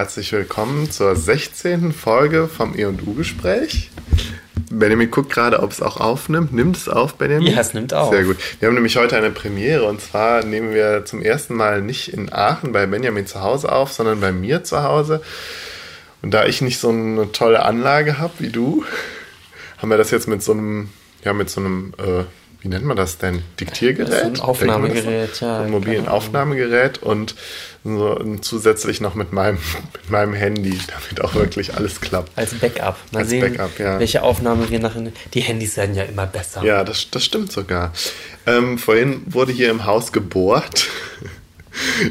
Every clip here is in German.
Herzlich willkommen zur 16. Folge vom E&U-Gespräch. Benjamin guckt gerade, ob es auch aufnimmt. Nimmt es auf, Benjamin? Ja, es nimmt auf. Sehr gut. Wir haben nämlich heute eine Premiere und zwar nehmen wir zum ersten Mal nicht in Aachen bei Benjamin zu Hause auf, sondern bei mir zu Hause. Und da ich nicht so eine tolle Anlage habe wie du, haben wir das jetzt mit so einem, ja, mit so einem, äh, wie nennt man das denn? Diktiergerät? So ein Aufnahmegerät, ja. Ein mobilen Aufnahmegerät und so zusätzlich noch mit meinem, mit meinem Handy, damit auch wirklich alles klappt. Als Backup. Mal Als sehen, Backup, ja. welche Aufnahme wir nachher. Die Handys werden ja immer besser. Ja, das, das stimmt sogar. Ähm, vorhin wurde hier im Haus gebohrt.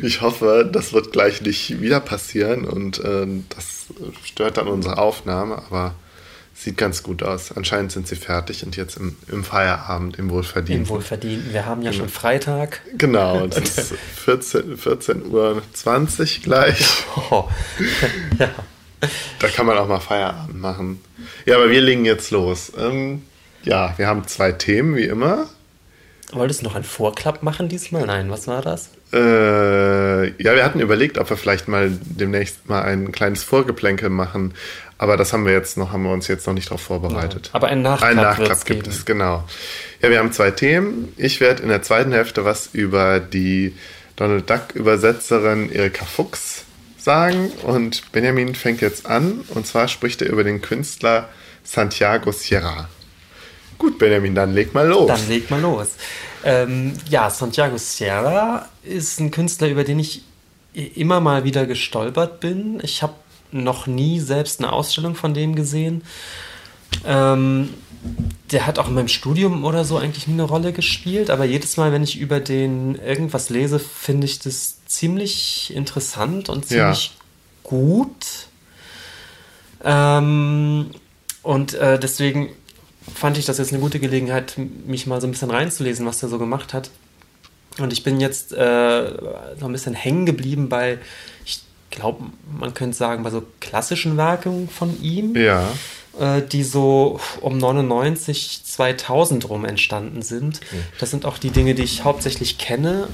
Ich hoffe, das wird gleich nicht wieder passieren und äh, das stört dann unsere Aufnahme, aber Sieht ganz gut aus. Anscheinend sind sie fertig und jetzt im, im Feierabend, im Wohlverdienten. Im Wohlverdienten. Wir haben ja genau. schon Freitag. Genau, es ist 14, 14 Uhr 20 gleich. Oh. ja. Da kann man auch mal Feierabend machen. Ja, aber wir legen jetzt los. Ähm, ja, wir haben zwei Themen, wie immer. Wolltest du noch einen Vorklapp machen diesmal? Nein, was war das? Äh, ja, wir hatten überlegt, ob wir vielleicht mal demnächst mal ein kleines Vorgeplänkel machen. Aber das haben wir jetzt noch, haben wir uns jetzt noch nicht darauf vorbereitet. Ja, aber ein Nachklapp, ein Nachklapp gibt geben. es, genau. Ja, wir haben zwei Themen. Ich werde in der zweiten Hälfte was über die Donald Duck-Übersetzerin Erika Fuchs sagen und Benjamin fängt jetzt an und zwar spricht er über den Künstler Santiago Sierra. Gut, Benjamin, dann leg mal los. Dann leg mal los. Ähm, ja, Santiago Sierra ist ein Künstler, über den ich immer mal wieder gestolpert bin. Ich habe noch nie selbst eine Ausstellung von dem gesehen. Ähm, der hat auch in meinem Studium oder so eigentlich nie eine Rolle gespielt, aber jedes Mal, wenn ich über den irgendwas lese, finde ich das ziemlich interessant und ziemlich ja. gut. Ähm, und äh, deswegen fand ich das jetzt eine gute Gelegenheit, mich mal so ein bisschen reinzulesen, was der so gemacht hat. Und ich bin jetzt äh, so ein bisschen hängen geblieben bei, glaube, man könnte sagen, bei so klassischen Werken von ihm. Ja. Äh, die so um 99, 2000 rum entstanden sind. Okay. Das sind auch die Dinge, die ich hauptsächlich kenne,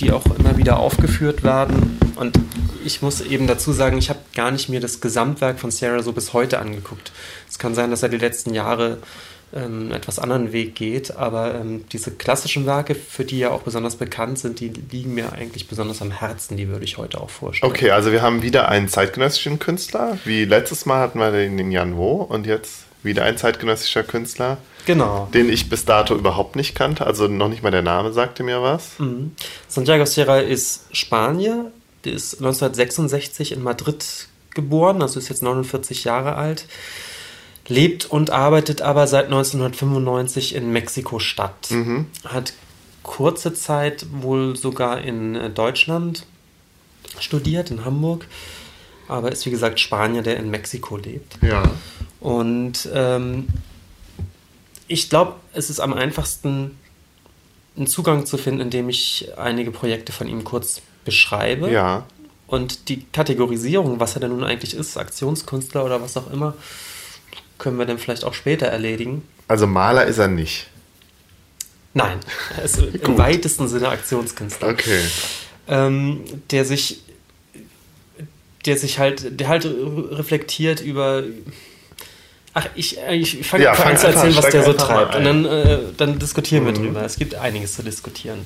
die auch immer wieder aufgeführt werden. Und ich muss eben dazu sagen, ich habe gar nicht mir das Gesamtwerk von Sarah so bis heute angeguckt. Es kann sein, dass er die letzten Jahre ähm, etwas anderen Weg geht. Aber ähm, diese klassischen Werke, für die ja auch besonders bekannt sind, die liegen mir eigentlich besonders am Herzen. Die würde ich heute auch vorstellen. Okay, also wir haben wieder einen zeitgenössischen Künstler. Wie letztes Mal hatten wir den, den Jan Wo und jetzt wieder ein zeitgenössischer Künstler. Genau. Den ich bis dato überhaupt nicht kannte. Also noch nicht mal der Name sagte mir was. Mhm. Santiago Sierra ist Spanier. Der ist 1966 in Madrid geboren, also ist jetzt 49 Jahre alt lebt und arbeitet aber seit 1995 in Mexiko-Stadt. Mhm. Hat kurze Zeit wohl sogar in äh, Deutschland studiert, in Hamburg, aber ist wie gesagt Spanier, der in Mexiko lebt. Ja. Und ähm, ich glaube, es ist am einfachsten, einen Zugang zu finden, indem ich einige Projekte von ihm kurz beschreibe. Ja. Und die Kategorisierung, was er denn nun eigentlich ist, Aktionskünstler oder was auch immer, können wir dann vielleicht auch später erledigen. Also Maler ist er nicht. Nein, er ist im weitesten Sinne Aktionskünstler. Okay. Ähm, der sich, der sich halt, der halt reflektiert über. Ach, ich, ich fange ja, an zu erzählen, was der so treibt. Und dann, äh, dann diskutieren mhm. wir drüber. Es gibt einiges zu diskutieren.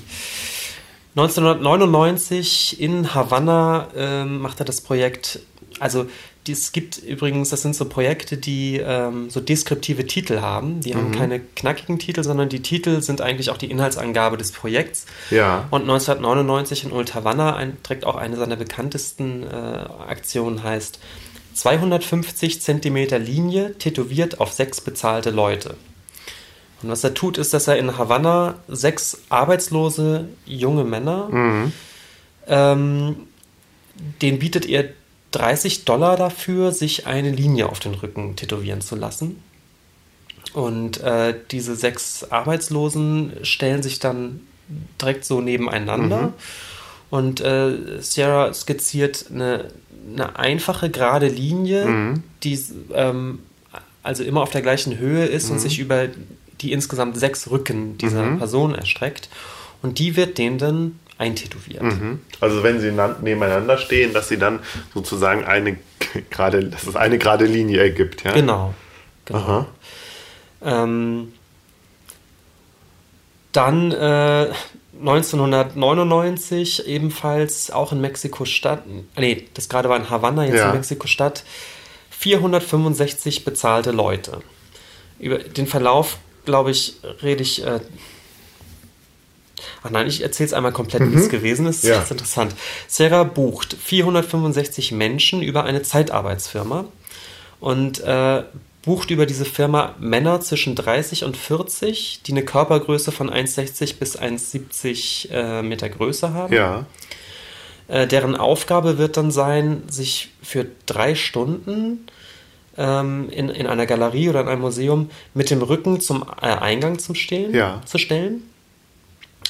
1999 in Havanna äh, macht er das Projekt, also es gibt übrigens, das sind so Projekte, die ähm, so deskriptive Titel haben. Die mhm. haben keine knackigen Titel, sondern die Titel sind eigentlich auch die Inhaltsangabe des Projekts. Ja. Und 1999 in Old Havana ein, trägt auch eine seiner bekanntesten äh, Aktionen heißt 250 Zentimeter Linie tätowiert auf sechs bezahlte Leute. Und was er tut, ist, dass er in Havanna sechs arbeitslose junge Männer, mhm. ähm, den bietet er 30 Dollar dafür, sich eine Linie auf den Rücken tätowieren zu lassen. Und äh, diese sechs Arbeitslosen stellen sich dann direkt so nebeneinander. Mhm. Und äh, Sierra skizziert eine, eine einfache, gerade Linie, mhm. die ähm, also immer auf der gleichen Höhe ist mhm. und sich über die insgesamt sechs Rücken dieser mhm. Person erstreckt. Und die wird denen dann eintätowiert. Mhm. Also wenn sie nebeneinander stehen, dass sie dann sozusagen eine gerade, dass es eine gerade Linie ergibt, ja? Genau. genau. Ähm, dann äh, 1999 ebenfalls auch in Mexiko-Stadt, nee, das gerade war in Havanna, jetzt ja. in Mexiko-Stadt, 465 bezahlte Leute. Über den Verlauf, glaube ich, rede ich. Äh, Ach nein, ich erzähle es einmal komplett, mhm. wie es gewesen ist. Ja. Das ist interessant. Sarah bucht 465 Menschen über eine Zeitarbeitsfirma und äh, bucht über diese Firma Männer zwischen 30 und 40, die eine Körpergröße von 1,60 bis 1,70 äh, Meter Größe haben. Ja. Äh, deren Aufgabe wird dann sein, sich für drei Stunden ähm, in, in einer Galerie oder in einem Museum mit dem Rücken zum äh, Eingang zum stehen, ja. zu stellen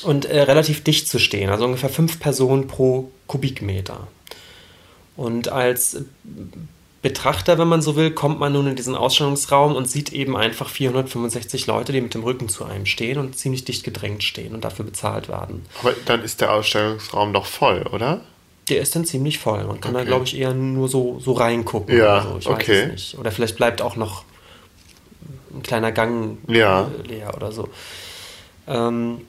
und äh, relativ dicht zu stehen, also ungefähr fünf Personen pro Kubikmeter. Und als Betrachter, wenn man so will, kommt man nun in diesen Ausstellungsraum und sieht eben einfach 465 Leute, die mit dem Rücken zu einem stehen und ziemlich dicht gedrängt stehen und dafür bezahlt werden. Aber dann ist der Ausstellungsraum doch voll, oder? Der ist dann ziemlich voll. Man kann okay. da, glaube ich, eher nur so, so reingucken. Ja, oder so. Ich okay. weiß es nicht. Oder vielleicht bleibt auch noch ein kleiner Gang ja. leer oder so. Ähm,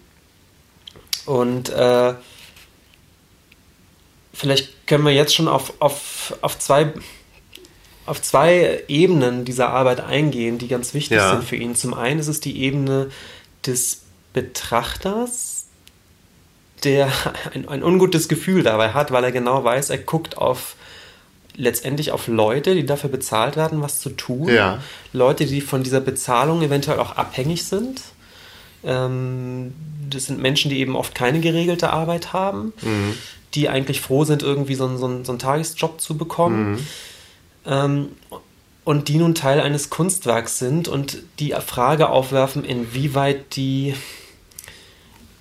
und äh, vielleicht können wir jetzt schon auf, auf, auf zwei auf zwei Ebenen dieser Arbeit eingehen, die ganz wichtig ja. sind für ihn. Zum einen ist es die Ebene des Betrachters, der ein, ein, ungutes Gefühl dabei hat, weil er genau weiß, er guckt auf letztendlich auf Leute, die dafür bezahlt werden, was zu tun. Ja. Leute, die von dieser Bezahlung eventuell auch abhängig sind. Ähm, das sind Menschen, die eben oft keine geregelte Arbeit haben, mhm. die eigentlich froh sind, irgendwie so, einen, so einen, so einen Tagesjob zu bekommen. Mhm ähm, und die nun Teil eines Kunstwerks sind und die Frage aufwerfen, inwieweit die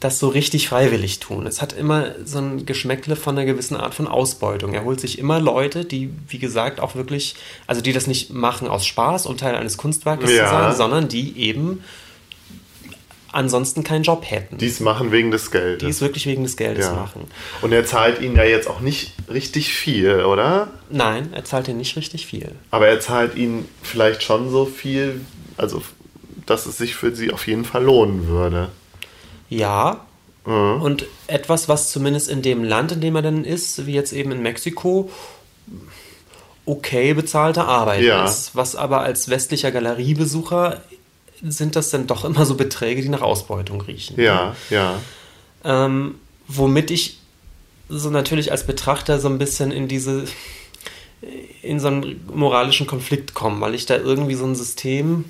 das so richtig freiwillig tun. Es hat immer so ein Geschmäckle von einer gewissen Art von Ausbeutung. Er holt sich immer Leute, die, wie gesagt, auch wirklich, also die das nicht machen aus Spaß, um Teil eines Kunstwerkes ja. zu sein, sondern die eben ansonsten keinen Job hätten. Die es machen wegen des Geldes. Die es wirklich wegen des Geldes ja. machen. Und er zahlt ihnen ja jetzt auch nicht richtig viel, oder? Nein, er zahlt ihnen nicht richtig viel. Aber er zahlt ihnen vielleicht schon so viel, also dass es sich für sie auf jeden Fall lohnen würde. Ja. Mhm. Und etwas, was zumindest in dem Land, in dem er dann ist, wie jetzt eben in Mexiko, okay bezahlte Arbeit ja. ist. Was aber als westlicher Galeriebesucher sind das dann doch immer so Beträge, die nach Ausbeutung riechen. Ja, ja. Ähm, womit ich so natürlich als Betrachter so ein bisschen in diese in so einen moralischen Konflikt komme, weil ich da irgendwie so ein System,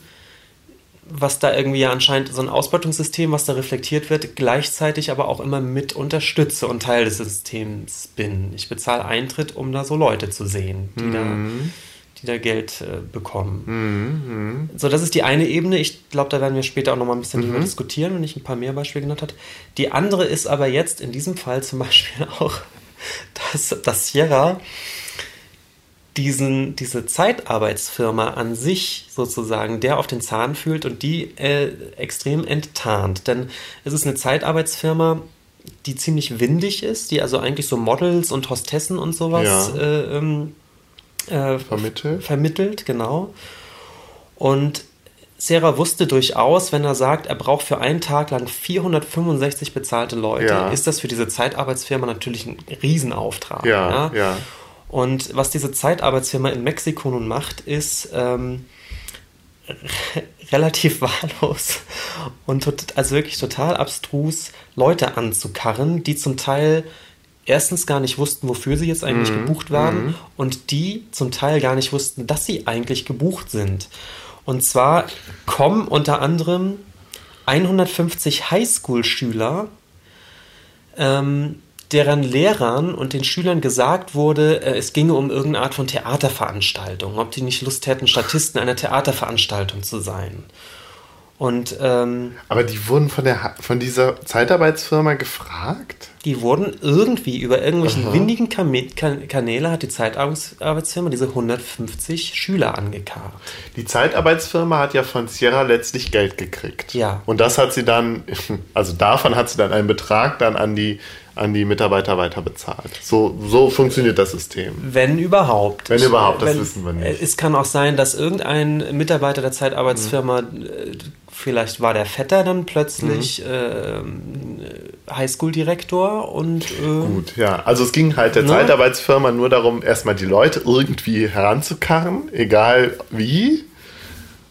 was da irgendwie ja anscheinend so ein Ausbeutungssystem, was da reflektiert wird, gleichzeitig aber auch immer mit unterstütze und Teil des Systems bin. Ich bezahle Eintritt, um da so Leute zu sehen, die mhm. da die da Geld äh, bekommen. Mhm, so, das ist die eine Ebene. Ich glaube, da werden wir später auch noch mal ein bisschen mhm. drüber diskutieren, wenn ich ein paar mehr Beispiele genannt habe. Die andere ist aber jetzt in diesem Fall zum Beispiel auch, dass, dass Sierra diesen, diese Zeitarbeitsfirma an sich sozusagen, der auf den Zahn fühlt und die äh, extrem enttarnt. Denn es ist eine Zeitarbeitsfirma, die ziemlich windig ist, die also eigentlich so Models und Hostessen und sowas ja. äh, ähm, äh, vermittelt. vermittelt, genau. Und Serra wusste durchaus, wenn er sagt, er braucht für einen Tag lang 465 bezahlte Leute, ja. ist das für diese Zeitarbeitsfirma natürlich ein Riesenauftrag. Ja, ja, ja. Und was diese Zeitarbeitsfirma in Mexiko nun macht, ist ähm, relativ wahllos und also wirklich total abstrus Leute anzukarren, die zum Teil erstens gar nicht wussten, wofür sie jetzt eigentlich mhm. gebucht waren mhm. und die zum Teil gar nicht wussten, dass sie eigentlich gebucht sind. Und zwar kommen unter anderem 150 Highschool-Schüler, ähm, deren Lehrern und den Schülern gesagt wurde, äh, es ginge um irgendeine Art von Theaterveranstaltung, ob die nicht Lust hätten, Statisten einer Theaterveranstaltung zu sein. Und, ähm, Aber die wurden von, der, von dieser Zeitarbeitsfirma gefragt? Die wurden irgendwie über irgendwelchen Aha. windigen kan Kanäle hat die Zeitarbeitsfirma diese 150 Schüler angekarrt. Die Zeitarbeitsfirma hat ja von Sierra letztlich Geld gekriegt. Ja. Und das hat sie dann, also davon hat sie dann einen Betrag dann an die an die Mitarbeiter weiter bezahlt. So, so funktioniert das System. Wenn überhaupt. Wenn überhaupt, das Wenn, wissen wir nicht. Es kann auch sein, dass irgendein Mitarbeiter der Zeitarbeitsfirma, mhm. Vielleicht war der Vetter dann plötzlich mhm. äh, Highschool-Direktor und. Äh, Gut, ja. Also es ging halt der ne? Zeitarbeitsfirma nur darum, erstmal die Leute irgendwie heranzukarren, egal wie.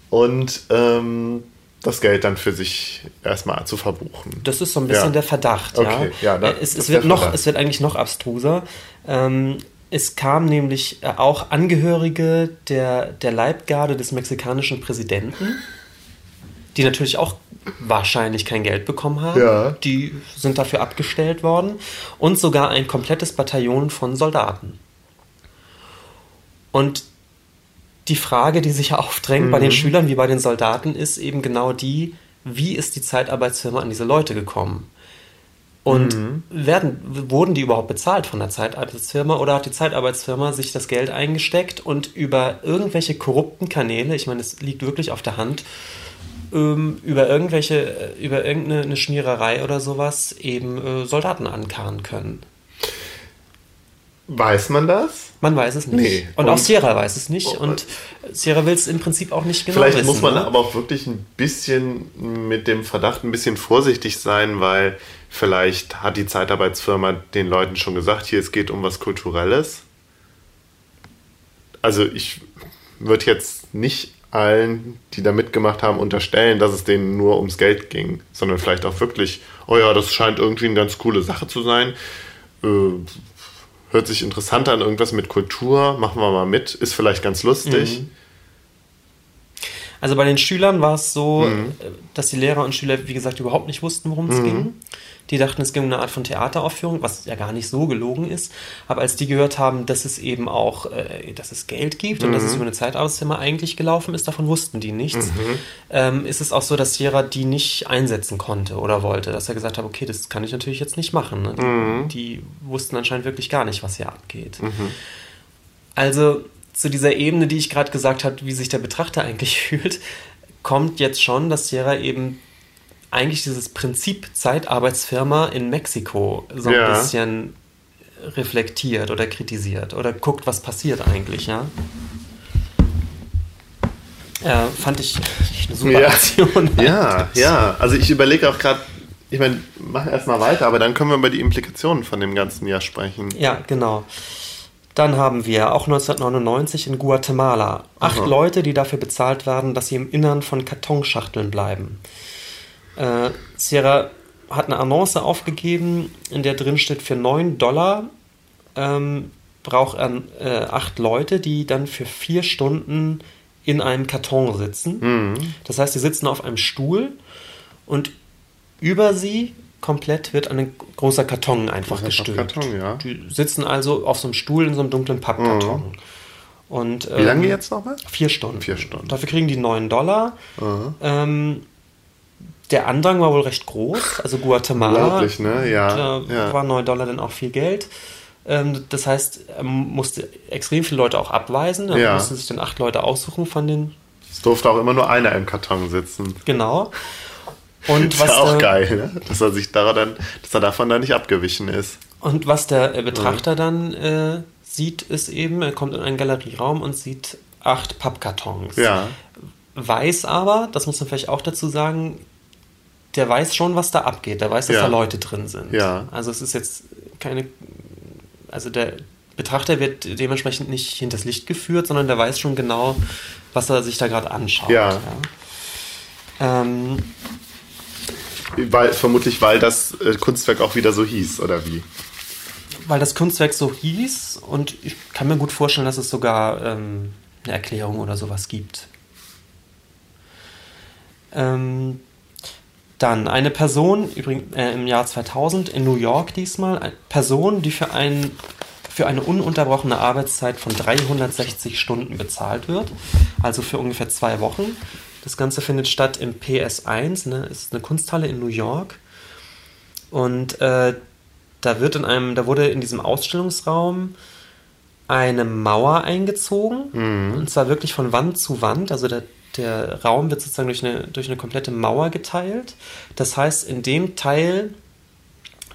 Und ähm, das Geld dann für sich erstmal zu verbuchen. Das ist so ein bisschen ja. der Verdacht, okay. ja. ja da, es, es wird noch, es wird eigentlich noch abstruser. Ähm, es kamen nämlich äh, auch Angehörige der, der Leibgarde des mexikanischen Präsidenten, die natürlich auch wahrscheinlich kein Geld bekommen haben. Ja. Die sind dafür abgestellt worden. Und sogar ein komplettes Bataillon von Soldaten. Und die Frage, die sich aufdrängt mhm. bei den mhm. Schülern wie bei den Soldaten, ist eben genau die, wie ist die Zeitarbeitsfirma an diese Leute gekommen? Und mhm. werden, wurden die überhaupt bezahlt von der Zeitarbeitsfirma oder hat die Zeitarbeitsfirma sich das Geld eingesteckt und über irgendwelche korrupten Kanäle, ich meine, es liegt wirklich auf der Hand, ähm, über irgendwelche, über irgendeine Schmiererei oder sowas eben äh, Soldaten ankarren können? Weiß man das? Man weiß es nicht. Nee. Und, und, auch Sierra weiß es nicht. Und Sierra will es im Prinzip auch nicht genau Vielleicht wissen, muss man ne? aber auch wirklich ein bisschen mit dem Verdacht ein bisschen vorsichtig sein, weil vielleicht hat die Zeitarbeitsfirma den Leuten schon gesagt, hier es geht um was Kulturelles. Also ich würde jetzt nicht allen, die da mitgemacht haben, unterstellen, dass es denen nur ums Geld ging, sondern vielleicht auch wirklich, oh ja, das scheint irgendwie eine ganz coole Sache zu sein. Äh, hört sich interessant an, irgendwas mit Kultur, machen wir mal mit, ist vielleicht ganz lustig. Mhm. Also bei den Schülern war es so, mhm. dass die Lehrer und Schüler, wie gesagt, überhaupt nicht wussten, worum es mhm. ging. Die dachten, es ging um eine Art von Theateraufführung, was ja gar nicht so gelogen ist. Aber als die gehört haben, dass es eben auch, äh, dass es Geld gibt mhm. und dass es mhm. über eine Zeitarbeitszimmer eigentlich gelaufen ist, davon wussten die nichts. Mhm. Ähm, ist es auch so, dass Sierra die nicht einsetzen konnte oder wollte, dass er gesagt hat, okay, das kann ich natürlich jetzt nicht machen. Ne? Die, mhm. die, wussten anscheinend wirklich gar nicht, was hier abgeht. Mhm. Also zu dieser Ebene, die ich gerade gesagt habe, wie sich der Betrachter eigentlich fühlt, kommt jetzt schon, dass Sierra eben eigentlich dieses Prinzip Zeitarbeitsfirma in Mexiko so ein ja. bisschen reflektiert oder kritisiert oder guckt, was passiert eigentlich, ja. Ja, fand ich eine super ja. Aktion. Ja, ja. Also ich überlege auch gerade, ich meine, machen erstmal weiter, aber dann können wir über die Implikationen von dem ganzen Jahr sprechen. Ja, genau. Dann haben wir auch 1999 in Guatemala acht Aha. Leute, die dafür bezahlt werden, dass sie im Innern von Kartonschachteln bleiben. Äh, Sierra hat eine Annonce aufgegeben, in der drin steht, für 9 Dollar ähm, braucht er äh, acht Leute, die dann für vier Stunden in einem Karton sitzen. Mhm. Das heißt, sie sitzen auf einem Stuhl und über sie komplett wird ein großer Karton einfach gestülpt. Karton, ja. Die sitzen also auf so einem Stuhl in so einem dunklen Pappkarton. Mhm. Und, ähm, Wie lange jetzt nochmal? Vier Stunden. Vier Stunden. Dafür kriegen die 9 Dollar. Mhm. Ähm, der Andrang war wohl recht groß, also Guatemala. Unglaublich, ne? Ja. Da ja. war 9 Dollar dann auch viel Geld. Ähm, das heißt, er musste extrem viele Leute auch abweisen. Er ja. musste sich dann acht Leute aussuchen von den. Es durfte auch immer nur einer im Karton sitzen. Genau. Und das was ist auch geil, ne? dass er sich daran, dass er davon dann nicht abgewichen ist. Und was der Betrachter ja. dann äh, sieht, ist eben, er kommt in einen Galerieraum und sieht acht Pappkartons. Ja. Weiß aber, das muss man vielleicht auch dazu sagen, der weiß schon, was da abgeht. Der weiß, dass ja. da Leute drin sind. Ja. Also es ist jetzt keine. Also der Betrachter wird dementsprechend nicht hinters Licht geführt, sondern der weiß schon genau, was er sich da gerade anschaut. Ja. ja. Ähm, weil, vermutlich, weil das äh, Kunstwerk auch wieder so hieß, oder wie? Weil das Kunstwerk so hieß und ich kann mir gut vorstellen, dass es sogar ähm, eine Erklärung oder sowas gibt. Ähm, dann eine Person, übrigens äh, im Jahr 2000 in New York diesmal, eine Person, die für, ein, für eine ununterbrochene Arbeitszeit von 360 Stunden bezahlt wird, also für ungefähr zwei Wochen. Das Ganze findet statt im PS1, ne, ist eine Kunsthalle in New York. Und äh, Da wird in einem, da wurde in diesem Ausstellungsraum eine Mauer eingezogen. Mhm. Und zwar wirklich von Wand zu Wand. Also der, der Raum wird sozusagen durch eine, durch eine komplette Mauer geteilt. Das heißt, in dem Teil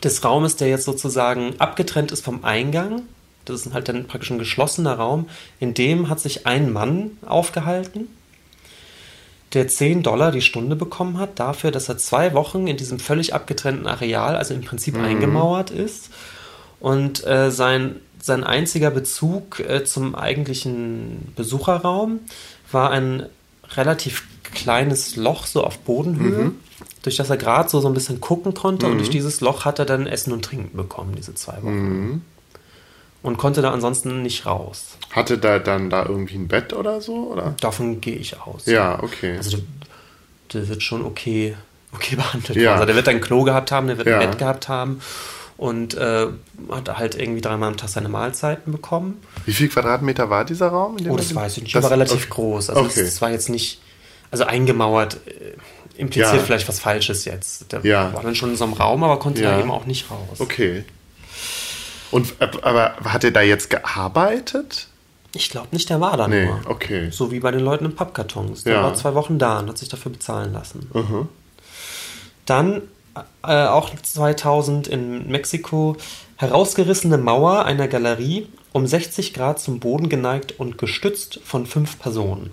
des Raumes, der jetzt sozusagen abgetrennt ist vom Eingang, das ist halt dann praktisch ein geschlossener Raum, in dem hat sich ein Mann aufgehalten, der 10 Dollar die Stunde bekommen hat, dafür, dass er zwei Wochen in diesem völlig abgetrennten Areal, also im Prinzip eingemauert ist. Und äh, sein, sein einziger Bezug äh, zum eigentlichen Besucherraum war ein relativ kleines Loch so auf Bodenhöhe, durch das er gerade so, so ein bisschen gucken konnte. Und durch dieses Loch hat er dann Essen und Trinken bekommen, diese zwei Wochen. Und konnte da ansonsten nicht raus. Hatte da dann da irgendwie ein Bett oder so? Oder? Davon gehe ich aus. Ja, okay. Also der, der wird schon okay, okay behandelt. Ja. Also der wird ein Klo gehabt haben, der wird Ja. ein Bett gehabt haben und äh, hat halt irgendwie dreimal am Tag seine Mahlzeiten bekommen. Wie viel Quadratmeter war dieser Raum? Oh, das weiß ich nicht, Das- aber relativ okay. groß. Also Okay. es war jetzt nicht, also eingemauert äh, impliziert Ja. vielleicht was Falsches jetzt. Der Ja. war dann schon in so einem Raum, aber konnte Ja. da eben auch nicht raus. Okay. Und aber hat er da jetzt gearbeitet? Ich glaube nicht, der war da Nee, nur. okay. So wie bei den Leuten im Pappkartons. Der Ja. war zwei Wochen da und hat sich dafür bezahlen lassen. Mhm. Dann äh, auch 2000 in Mexiko herausgerissene Mauer einer Galerie um 60 Grad zum Boden geneigt und gestützt von fünf Personen.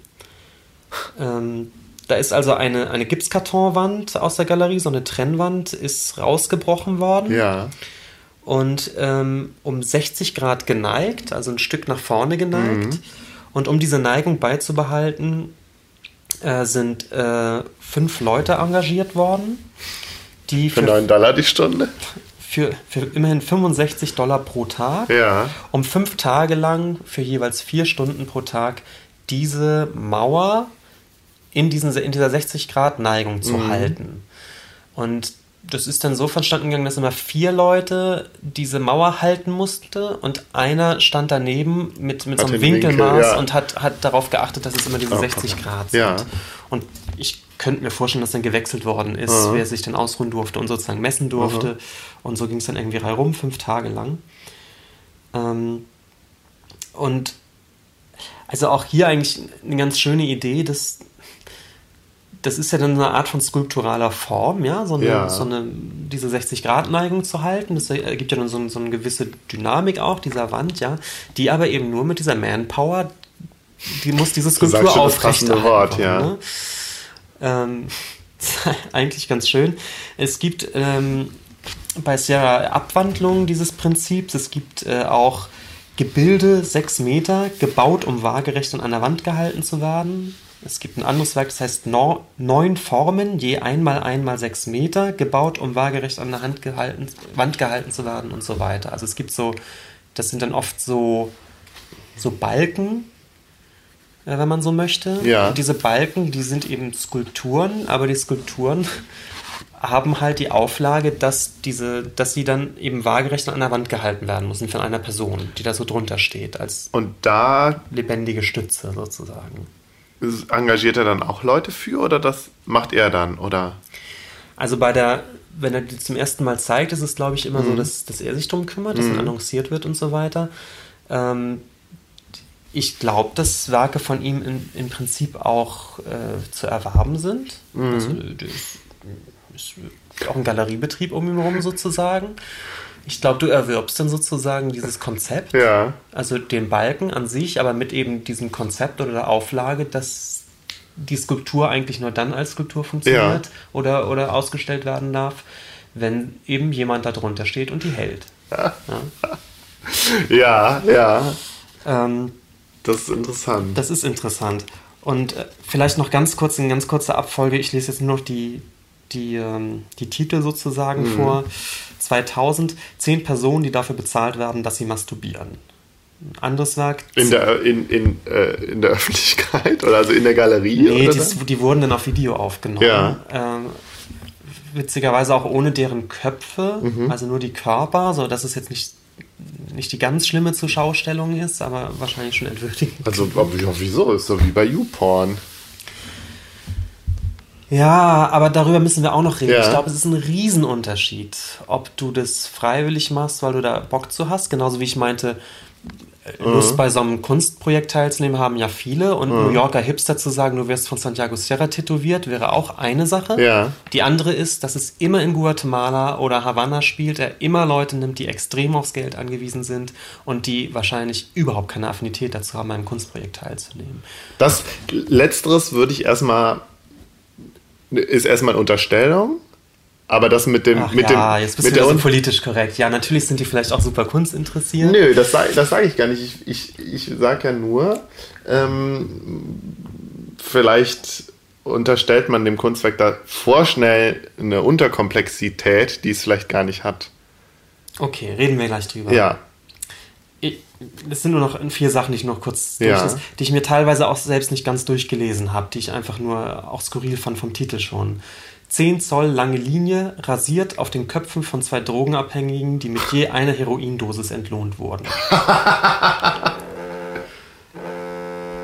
Ähm, da ist also eine, eine Gipskartonwand aus der Galerie, so eine Trennwand ist rausgebrochen worden Ja. und ähm, um 60 Grad geneigt, also ein Stück nach vorne geneigt. Mhm. Und um diese Neigung beizubehalten, äh, sind äh, fünf Leute engagiert worden, die Für für, 9 Dollar die Stunde? für, für immerhin 65 Dollar pro Tag, Ja. um fünf Tage lang für jeweils vier Stunden pro Tag diese Mauer in, diesen, in dieser 60 Grad Neigung zu Mhm. halten. Und das ist dann so verstanden gegangen, dass immer vier Leute diese Mauer halten musste und einer stand daneben mit, mit so einem den Winkel, Winkelmaß ja. und hat, hat darauf geachtet, dass es immer diese Oh, 60 Gott. Grad sind. Ja. Und ich könnte mir vorstellen, dass dann gewechselt worden ist, Mhm. wer sich dann ausruhen durfte und sozusagen messen durfte. Und so ging es dann irgendwie herum, fünf Tage lang. Ähm, und also auch hier eigentlich eine ganz schöne Idee, dass das ist ja dann eine Art von skulpturaler Form, ja, so eine, Ja. so eine diese 60-Grad-Neigung zu halten. Das ergibt ja dann so, so eine gewisse Dynamik auch dieser Wand, ja, die aber eben nur mit dieser Manpower, die muss diese Skulptur aufrechterhalten. Wort, ja. Ne? Ähm, eigentlich ganz schön. Es gibt ähm, bei Sierra Abwandlungen dieses Prinzips. Es gibt äh, auch Gebilde, sechs Meter, gebaut, um waagerecht an einer Wand gehalten zu werden. Es gibt ein anderes Werk, das heißt no, neun Formen, je einmal einmal sechs Meter, gebaut, um waagerecht an der Hand gehalten, Wand gehalten zu werden und so weiter. Also es gibt so, das sind dann oft so, so Balken, wenn man so möchte. Ja. Und diese Balken, die sind eben Skulpturen, aber die Skulpturen haben halt die Auflage, dass diese, dass sie dann eben waagerecht an einer Wand gehalten werden müssen von einer Person, die da so drunter steht, als Und da lebendige Stütze sozusagen. engagiert er dann auch Leute für oder das macht er dann? Oder? Also bei der, wenn er die zum ersten Mal zeigt, ist es, glaube ich, immer so, dass, dass er sich drum kümmert, dass dann annonciert wird und so weiter. Ähm, ich glaube, dass Werke von ihm in, im Prinzip auch äh, zu erwerben sind. Also, das ist auch ein Galeriebetrieb um ihn herum sozusagen. Ich glaube, du erwirbst dann sozusagen dieses Konzept, Ja. also den Balken an sich, aber mit eben diesem Konzept oder der Auflage, dass die Skulptur eigentlich nur dann als Skulptur funktioniert Ja. oder, oder ausgestellt werden darf, wenn eben jemand da drunter steht und die hält. Ja, ja. Ähm, Das ist interessant. Das ist interessant. Und äh, vielleicht noch ganz kurz, in ganz kurzer Abfolge, ich lese jetzt nur noch die, die, ähm, die Titel sozusagen Mhm. vor. 2000, zehn Personen, die dafür bezahlt werden, dass sie masturbieren. Ein anderes Werk. in, der, in, in, äh, in der Öffentlichkeit oder also in der Galerie? Nee, oder die, die wurden dann auf Video aufgenommen. Ja. Ähm, witzigerweise auch ohne deren Köpfe, Mhm. also nur die Körper, so dass es jetzt nicht, nicht die ganz schlimme Zuschaustellung ist, aber wahrscheinlich schon entwürdigend. Also, wieso? Ist so wie bei YouPorn. Ja, aber darüber müssen wir auch noch reden. Ja. Ich glaube, es ist ein Riesenunterschied, ob du das freiwillig machst, weil du da Bock zu hast. Genauso wie ich meinte, Lust Mhm. bei so einem Kunstprojekt teilzunehmen haben ja viele. Und New Yorker Hipster zu sagen, du wirst von Santiago Sierra tätowiert, wäre auch eine Sache. Ja. Die andere ist, dass es immer in Guatemala oder Havanna spielt, er immer Leute nimmt, die extrem aufs Geld angewiesen sind und die wahrscheinlich überhaupt keine Affinität dazu haben, an einem Kunstprojekt teilzunehmen. Das Letzteres würde ich erstmal, ist erstmal eine Unterstellung, aber das mit dem, Ach mit ja, dem, jetzt bist mit du der so politisch korrekt. Ja, natürlich sind die vielleicht auch super kunstinteressiert. Nö, das sage das sag ich gar nicht. Ich, ich, ich sage ja nur, ähm, vielleicht unterstellt man dem Kunstwerk da vorschnell eine Unterkomplexität, die es vielleicht gar nicht hat. Okay, reden wir gleich drüber. Ja, das sind nur noch vier Sachen, die ich noch kurz Ja. durchlese, die ich mir teilweise auch selbst nicht ganz durchgelesen habe, die ich einfach nur auch skurril fand vom Titel schon. 10 Zoll lange Linie, rasiert auf den Köpfen von zwei Drogenabhängigen, die mit je einer Heroindosis entlohnt wurden.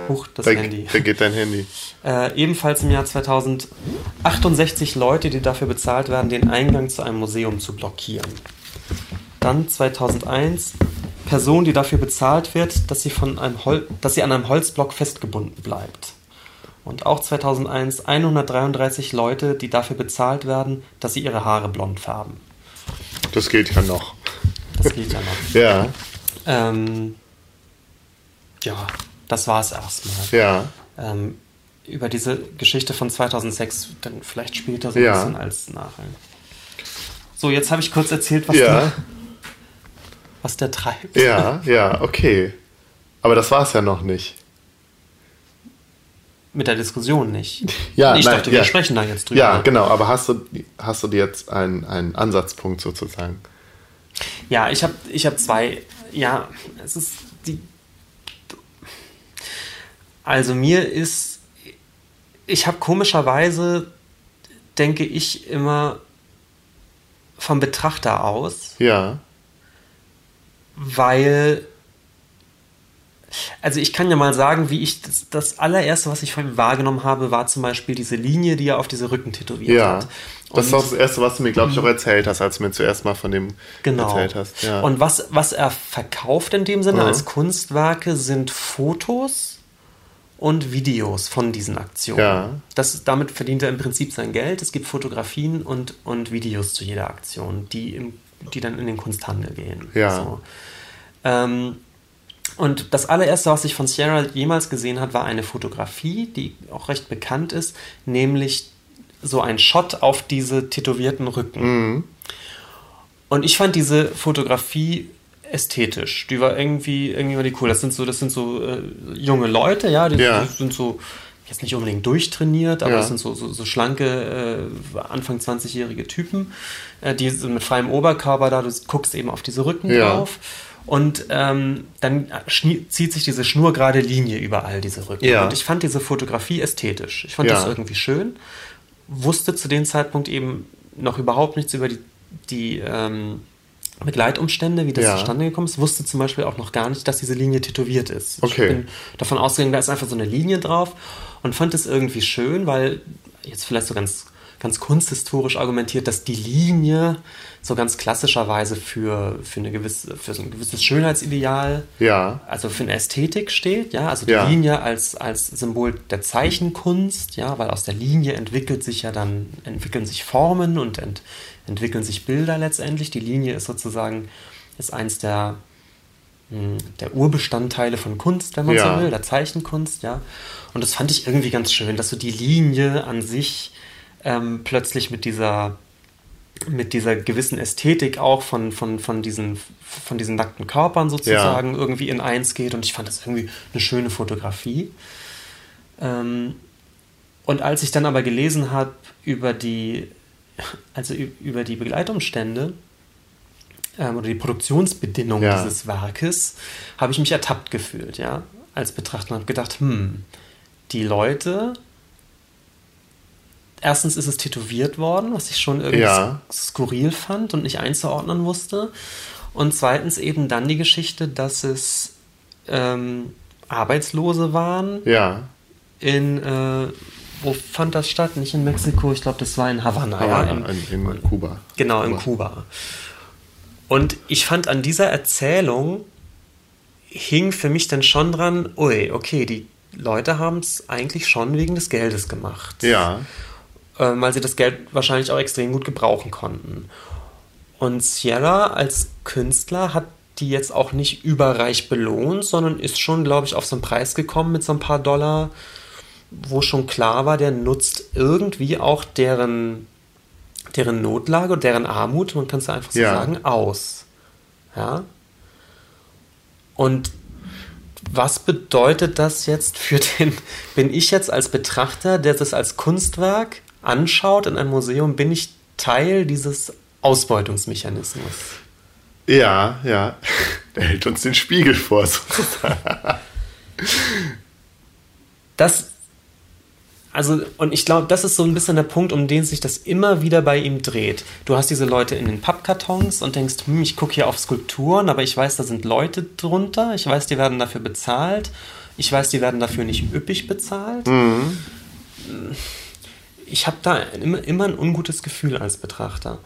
Huch, das da, Handy. da geht dein Handy. Äh, ebenfalls im Jahr 2000 68 Leute, die dafür bezahlt werden, den Eingang zu einem Museum zu blockieren. Dann 2001 Person, die dafür bezahlt wird, dass sie, von einem Hol dass sie an einem Holzblock festgebunden bleibt. Und auch 2001 133 Leute, die dafür bezahlt werden, dass sie ihre Haare blond färben. Das geht ja noch. Das geht ja noch. Ja, Ähm, ja, das war es erstmal. ja, Ähm, über diese Geschichte von 2006 dann vielleicht später so Ja. ein bisschen als Nachhang. So, jetzt habe ich kurz erzählt, was, ja, der, was der treibt. ja, ja, okay. Aber das war es ja noch nicht. Mit der Diskussion nicht. Ja, ich nein, dachte, wir ja. sprechen da jetzt drüber. Ja, genau, aber hast du, hast du dir jetzt einen, einen Ansatzpunkt sozusagen? Ja, ich habe ich hab zwei. Ja, es ist die. Also mir ist. Ich habe komischerweise, denke ich, immer vom Betrachter aus, Ja, weil. Also ich kann ja mal sagen, wie ich das, das allererste, was ich von ihm wahrgenommen habe, war zum Beispiel diese Linie, die er auf diese Rücken tätowiert ja. hat. Das Und- war das Erste, was du mir, glaube ich, auch erzählt hast, als du mir zuerst mal von dem Genau. erzählt hast. Ja. Und was, was er verkauft in dem Sinne Mhm. als Kunstwerke sind Fotos und Videos von diesen Aktionen. Ja. Das, damit verdient er im Prinzip sein Geld. Es gibt Fotografien und, und Videos zu jeder Aktion, die, im, die dann in den Kunsthandel gehen. Ja. So. Ähm, und das allererste, was ich von Sierra jemals gesehen habe, war eine Fotografie, die auch recht bekannt ist, nämlich so ein Shot auf diese tätowierten Rücken. Und ich fand diese Fotografie ästhetisch. Die war irgendwie, irgendwie war die cool. Das sind so, das sind so äh, junge Leute, ja, die, Ja. die sind so jetzt nicht unbedingt durchtrainiert, aber Ja. das sind so, so, so schlanke, äh, Anfang 20-jährige Typen, äh, die sind mit freiem Oberkörper da, du guckst eben auf diese Rücken Ja. drauf. Und ähm, dann zieht sich diese schnurgerade Linie über all diese Rücken. Ja. Und ich fand diese Fotografie ästhetisch. Ich fand Ja. das irgendwie schön. Wusste zu dem Zeitpunkt eben noch überhaupt nichts über die, die ähm, Begleitumstände, wie das Ja. zustande gekommen ist. Wusste zum Beispiel auch noch gar nicht, dass diese Linie tätowiert ist. Okay. Ich bin davon ausgegangen, da ist einfach so eine Linie drauf und fand es irgendwie schön, weil jetzt vielleicht so ganz, ganz kunsthistorisch argumentiert, dass die Linie so ganz klassischerweise für, für, eine gewisse, für so ein gewisses Schönheitsideal ja, also für eine Ästhetik steht, ja, also die Ja. Linie als, als Symbol der Zeichenkunst, ja, weil aus der Linie entwickelt sich ja dann, entwickeln sich Formen und ent, entwickeln sich Bilder letztendlich. Die Linie ist sozusagen, ist eins der, mh, der Urbestandteile von Kunst, wenn man Ja. so will, der Zeichenkunst, ja. Und das fand ich irgendwie ganz schön, dass so die Linie an sich ähm, plötzlich mit dieser mit dieser gewissen Ästhetik auch von, von, von, diesen, von diesen nackten Körpern sozusagen irgendwie in eins geht. Und ich fand das irgendwie eine schöne Fotografie. Ähm, und als ich dann aber gelesen habe über die, also über die Begleitumstände ähm, oder die Produktionsbedingungen Ja. dieses Werkes, habe ich mich ertappt gefühlt, ja, als Betrachter und habe gedacht, hm, die Leute erstens ist es tätowiert worden, was ich schon irgendwie Ja. skurril fand und nicht einzuordnen wusste. Und zweitens eben dann die Geschichte, dass es ähm, Arbeitslose waren ja, in, äh, wo fand das statt? Nicht in Mexiko, ich glaube, das war in Havanna. Havanna ja, in, in, Kuba. Genau, Kuba. in Kuba. Und ich fand an dieser Erzählung hing für mich dann schon dran, ui, okay, die Leute haben es eigentlich schon wegen des Geldes gemacht. Ja. Äh, weil sie das Geld wahrscheinlich auch extrem gut gebrauchen konnten. Und Sierra als Künstler hat die jetzt auch nicht überreich belohnt, sondern ist schon, glaube ich, auf so einen Preis gekommen mit so ein paar Dollar, wo schon klar war, der nutzt irgendwie auch deren, deren Notlage und deren Armut, man kann es einfach so Ja. sagen, aus. Ja. Und was bedeutet das jetzt für den, bin ich jetzt als Betrachter, der das als Kunstwerk anschaut in einem Museum, bin ich Teil dieses Ausbeutungsmechanismus? Ja, ja. Der hält uns den Spiegel vor. sozusagen. Das, also, und ich glaube, das ist so ein bisschen der Punkt, um den sich das immer wieder bei ihm dreht. Du hast diese Leute in den Pappkartons und denkst, hm, ich gucke hier auf Skulpturen, aber ich weiß, da sind Leute drunter, ich weiß, die werden dafür bezahlt, ich weiß, die werden dafür nicht üppig bezahlt. Ich habe da immer, immer ein ungutes Gefühl als Betrachter.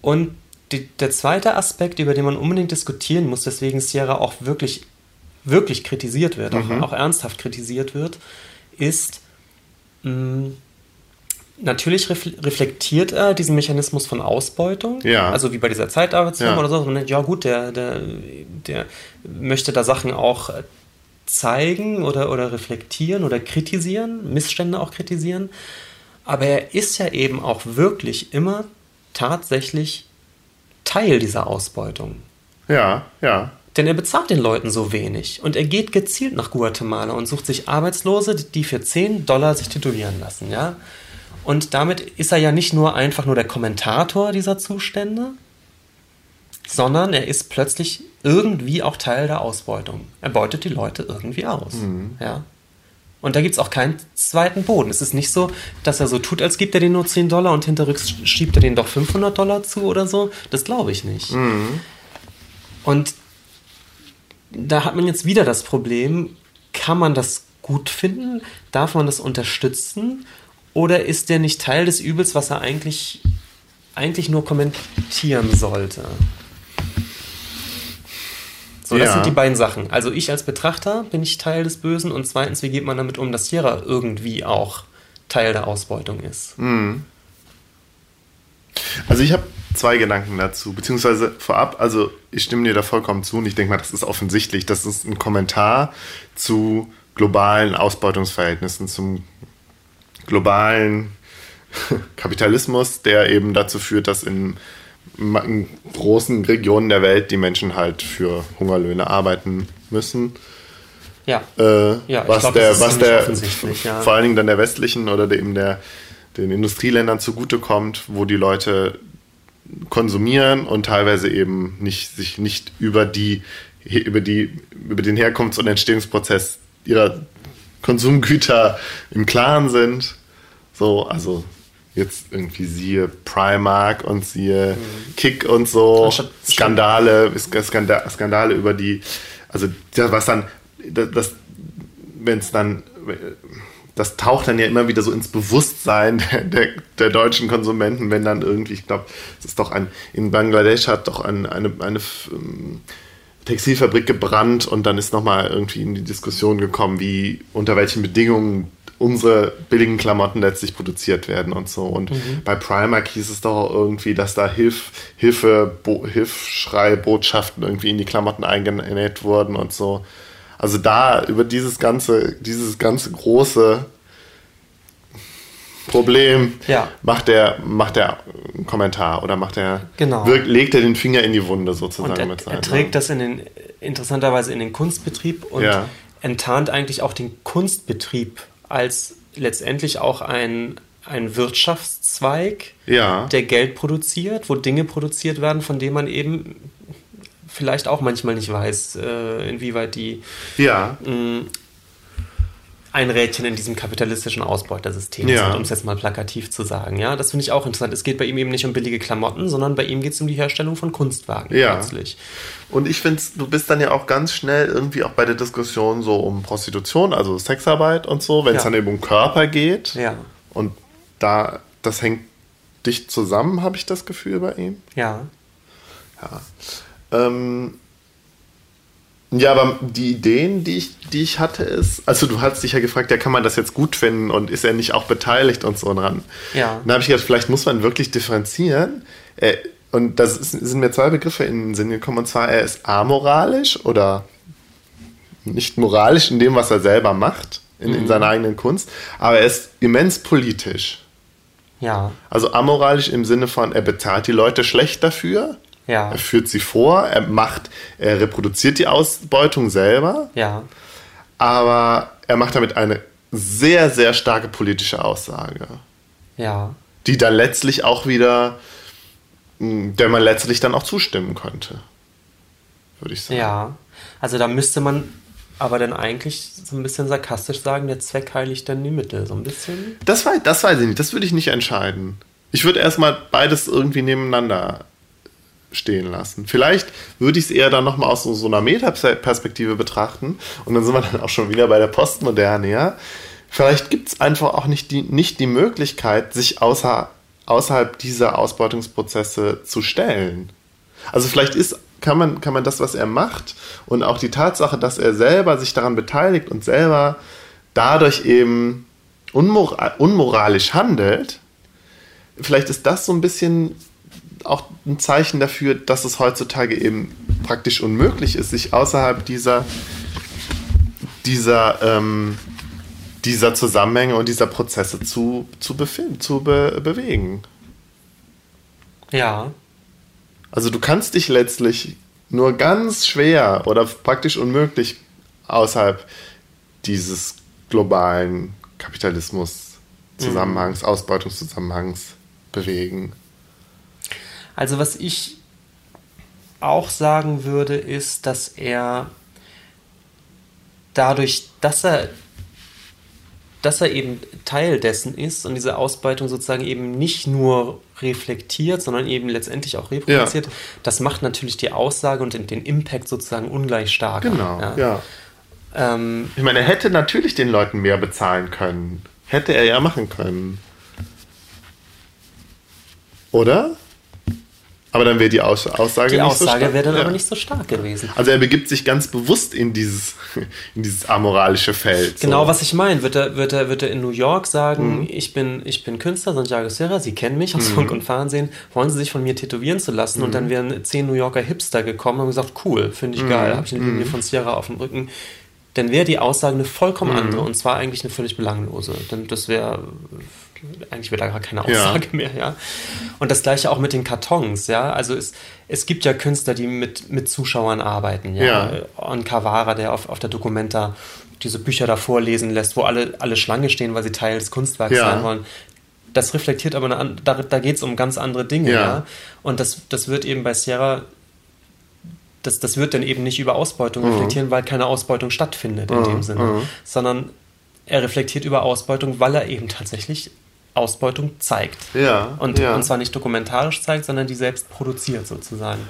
Und die, der zweite Aspekt, über den man unbedingt diskutieren muss, deswegen Sierra auch wirklich, wirklich kritisiert wird, auch, auch ernsthaft kritisiert wird, ist, mh, natürlich refl- reflektiert er diesen Mechanismus von Ausbeutung. Ja. Also wie bei dieser Zeitarbeitsfirma Ja. oder so. Man denkt, ja gut, der, der, der möchte da Sachen auch zeigen oder, oder reflektieren oder kritisieren, Missstände auch kritisieren. Aber er ist ja eben auch wirklich immer tatsächlich Teil dieser Ausbeutung. Ja, ja. Denn er bezahlt den Leuten so wenig. Und er geht gezielt nach Guatemala und sucht sich Arbeitslose, die für 10 Dollar sich tätowieren lassen, ja. Und damit ist er ja nicht nur einfach nur der Kommentator dieser Zustände, sondern er ist plötzlich irgendwie auch Teil der Ausbeutung. Er beutet die Leute irgendwie aus. Ja. Und da gibt es auch keinen zweiten Boden. Es ist nicht so, dass er so tut, als gibt er denen nur 10 Dollar und hinterrücks schiebt er denen doch 500 Dollar zu oder so. Das glaube ich nicht. Und da hat man jetzt wieder das Problem, kann man das gut finden? Darf man das unterstützen? Oder ist der nicht Teil des Übels, was er eigentlich, eigentlich nur kommentieren sollte? So, das Ja. sind die beiden Sachen. Also ich als Betrachter bin ich Teil des Bösen und zweitens, wie geht man damit um, dass Sierra irgendwie auch Teil der Ausbeutung ist? Also ich habe zwei Gedanken dazu, beziehungsweise vorab, also ich stimme dir da vollkommen zu und ich denke mal, das ist offensichtlich, das ist ein Kommentar zu globalen Ausbeutungsverhältnissen, zum globalen Kapitalismus, der eben dazu führt, dass in, in großen Regionen der Welt die Menschen halt für Hungerlöhne arbeiten müssen. Ja. Äh, Ja, was glaub, der, was der ja. vor allen Dingen dann der westlichen oder der, eben der den Industrieländern zugutekommt, wo die Leute konsumieren und teilweise eben nicht sich nicht über die über die über den Herkunfts- und Entstehungsprozess ihrer Konsumgüter im Klaren sind. So, also jetzt irgendwie siehe Primark und siehe Kick und so. Anstatt- Skandale, Skandale, Skandale über die, also was dann, das, das wenn es dann, das taucht dann ja immer wieder so ins Bewusstsein der, der, der deutschen Konsumenten, wenn dann irgendwie, ich glaube, es ist doch ein, in Bangladesch hat doch ein, eine, eine ähm, Textilfabrik gebrannt und dann ist nochmal irgendwie in die Diskussion gekommen, wie, unter welchen Bedingungen unsere billigen Klamotten letztlich produziert werden und so. Und bei Primark hieß es doch irgendwie, dass da Hilf, Hilfe, Bo, Hilfschrei-Botschaften irgendwie in die Klamotten eingenäht wurden und so. Also da über dieses ganze, dieses ganze große Problem Ja. macht er macht er einen Kommentar oder macht er Genau. wirkt, legt er den Finger in die Wunde sozusagen Und er, mit seinen er trägt das in den, interessanterweise in den Kunstbetrieb und Ja. enttarnt eigentlich auch den Kunstbetrieb als letztendlich auch ein, ein Wirtschaftszweig, Ja. der Geld produziert, wo Dinge produziert werden, von denen man eben vielleicht auch manchmal nicht weiß, äh, inwieweit die Ja, ein Rädchen in diesem kapitalistischen Ausbeutersystem Ja. sind, um es jetzt mal plakativ zu sagen. Ja, das finde ich auch interessant. Es geht bei ihm eben nicht um billige Klamotten, sondern bei ihm geht es um die Herstellung von Kunstwagen Ja. plötzlich. Und ich finde, du bist dann ja auch ganz schnell irgendwie auch bei der Diskussion so um Prostitution, also Sexarbeit und so, wenn es Ja. dann eben um Körper geht. Ja, Und da, das hängt dicht zusammen, habe ich das Gefühl bei ihm. ja, Ähm, ja, aber die Ideen, die ich, die ich hatte, ist, also du hast dich ja gefragt, ja, kann man das jetzt gut finden und ist er nicht auch beteiligt und so dran? Ja. Dann habe ich gedacht, vielleicht muss man wirklich differenzieren. Äh, und da sind mir zwei Begriffe in den Sinn gekommen, und zwar, er ist amoralisch oder nicht moralisch in dem, was er selber macht, in, in seiner eigenen Kunst, aber er ist immens politisch. ja, Also amoralisch im Sinne von, er bezahlt die Leute schlecht dafür, ja, er führt sie vor, er macht, er reproduziert die Ausbeutung selber, ja, aber er macht damit eine sehr, sehr starke politische Aussage, ja, die dann letztlich auch wieder, mh, der man letztlich dann auch zustimmen könnte. Würde ich sagen. ja. Also da müsste man aber dann eigentlich so ein bisschen sarkastisch sagen, der Zweck heiligt dann die Mittel. So ein bisschen. Das, weiß, das weiß ich nicht, das würde ich nicht entscheiden. Ich würde erstmal beides irgendwie nebeneinander stehen lassen. Vielleicht würde ich es eher dann nochmal aus so, so einer Metaperspektive betrachten und dann sind wir dann auch schon wieder bei der Postmoderne, ja. Vielleicht gibt es einfach auch nicht die, nicht die Möglichkeit, sich außer, außerhalb dieser Ausbeutungsprozesse zu stellen. Also vielleicht ist, kann, man, kann man das, was er macht und auch die Tatsache, dass er selber sich daran beteiligt und selber dadurch eben unmora unmoralisch handelt, vielleicht ist das so ein bisschen auch ein Zeichen dafür, dass es heutzutage eben praktisch unmöglich ist, sich außerhalb dieser, dieser, ähm, dieser Zusammenhänge und dieser Prozesse zu, zu, befin- zu be bewegen. Ja, Also du kannst dich letztlich nur ganz schwer oder praktisch unmöglich außerhalb dieses globalen Kapitalismus-Zusammenhangs, Ausbeutungszusammenhangs bewegen. Also was ich auch sagen würde, ist, dass er dadurch, dass er dass er eben Teil dessen ist und diese Ausbeutung sozusagen eben nicht nur reflektiert, sondern eben letztendlich auch reproduziert, das macht natürlich die Aussage und den, Impact sozusagen ungleich stark. Genau, ja. Ähm, Ich meine, er hätte natürlich den Leuten mehr bezahlen können. Hätte er ja machen können. Oder? Aber dann wäre die Aus Aussage die nicht so Aussage stark. wäre dann Ja. aber nicht so stark gewesen. Also er begibt sich ganz bewusst in dieses, in dieses amoralische Feld. so. Genau, was ich meine. Wird er, wird, er, wird er in New York sagen, ich, bin, ich bin Künstler, Santiago Serra, Sie kennen mich aus Funk und Fernsehen, wollen Sie sich von mir tätowieren zu lassen? Und dann wären zehn New Yorker Hipster gekommen und gesagt, cool, finde ich geil, habe ich eine Linie von Sierra auf dem Rücken. Dann wäre die Aussage eine vollkommen andere und zwar eigentlich eine völlig belanglose. Denn das wäre, eigentlich wäre da gar keine Ja. Aussage mehr, ja. Und das gleiche auch mit den Kartons, ja. Also es, es gibt ja Künstler, die mit, mit Zuschauern arbeiten, ja. Ja. On Cavara, der auf, auf der Documenta diese Bücher da vorlesen lässt, wo alle, alle Schlange stehen, weil sie Teil des Kunstwerks Ja. sein wollen. Das reflektiert aber, eine, da, da geht es um ganz andere Dinge. Ja. Ja. Und das, das wird eben bei Sierra, das, das wird dann eben nicht über Ausbeutung reflektieren, weil keine Ausbeutung stattfindet in dem Sinne, sondern er reflektiert über Ausbeutung, weil er eben tatsächlich Ausbeutung zeigt. Ja, Und, ja. und zwar nicht dokumentarisch zeigt, sondern die selbst produziert sozusagen.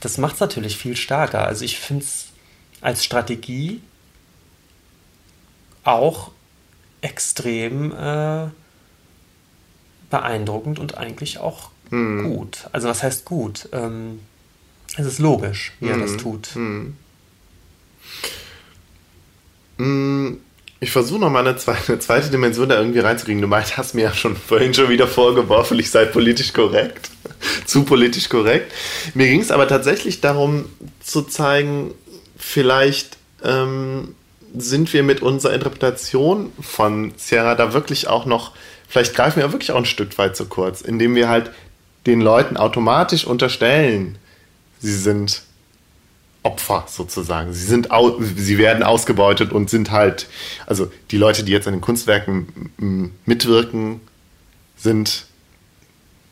Das macht es natürlich viel stärker. Also ich finde es als Strategie auch extrem äh, beeindruckend und eigentlich auch Hm. gut. Also was heißt gut? Ähm, es ist logisch, wie er Hm. das tut. Mm, Ich versuche noch mal eine zweite, eine zweite Dimension da irgendwie reinzukriegen. Du meint, hast mir ja schon vorhin schon wieder vorgeworfen, ich sei politisch korrekt. Zu politisch korrekt. Mir ging es aber tatsächlich darum zu zeigen, vielleicht ähm, sind wir mit unserer Interpretation von Sierra da wirklich auch noch, vielleicht greifen wir wirklich auch ein Stück weit zu kurz, indem wir halt den Leuten automatisch unterstellen, sie sind Opfer sozusagen. Sie sind sie werden ausgebeutet und sind halt, also die Leute, die jetzt an den Kunstwerken mitwirken, sind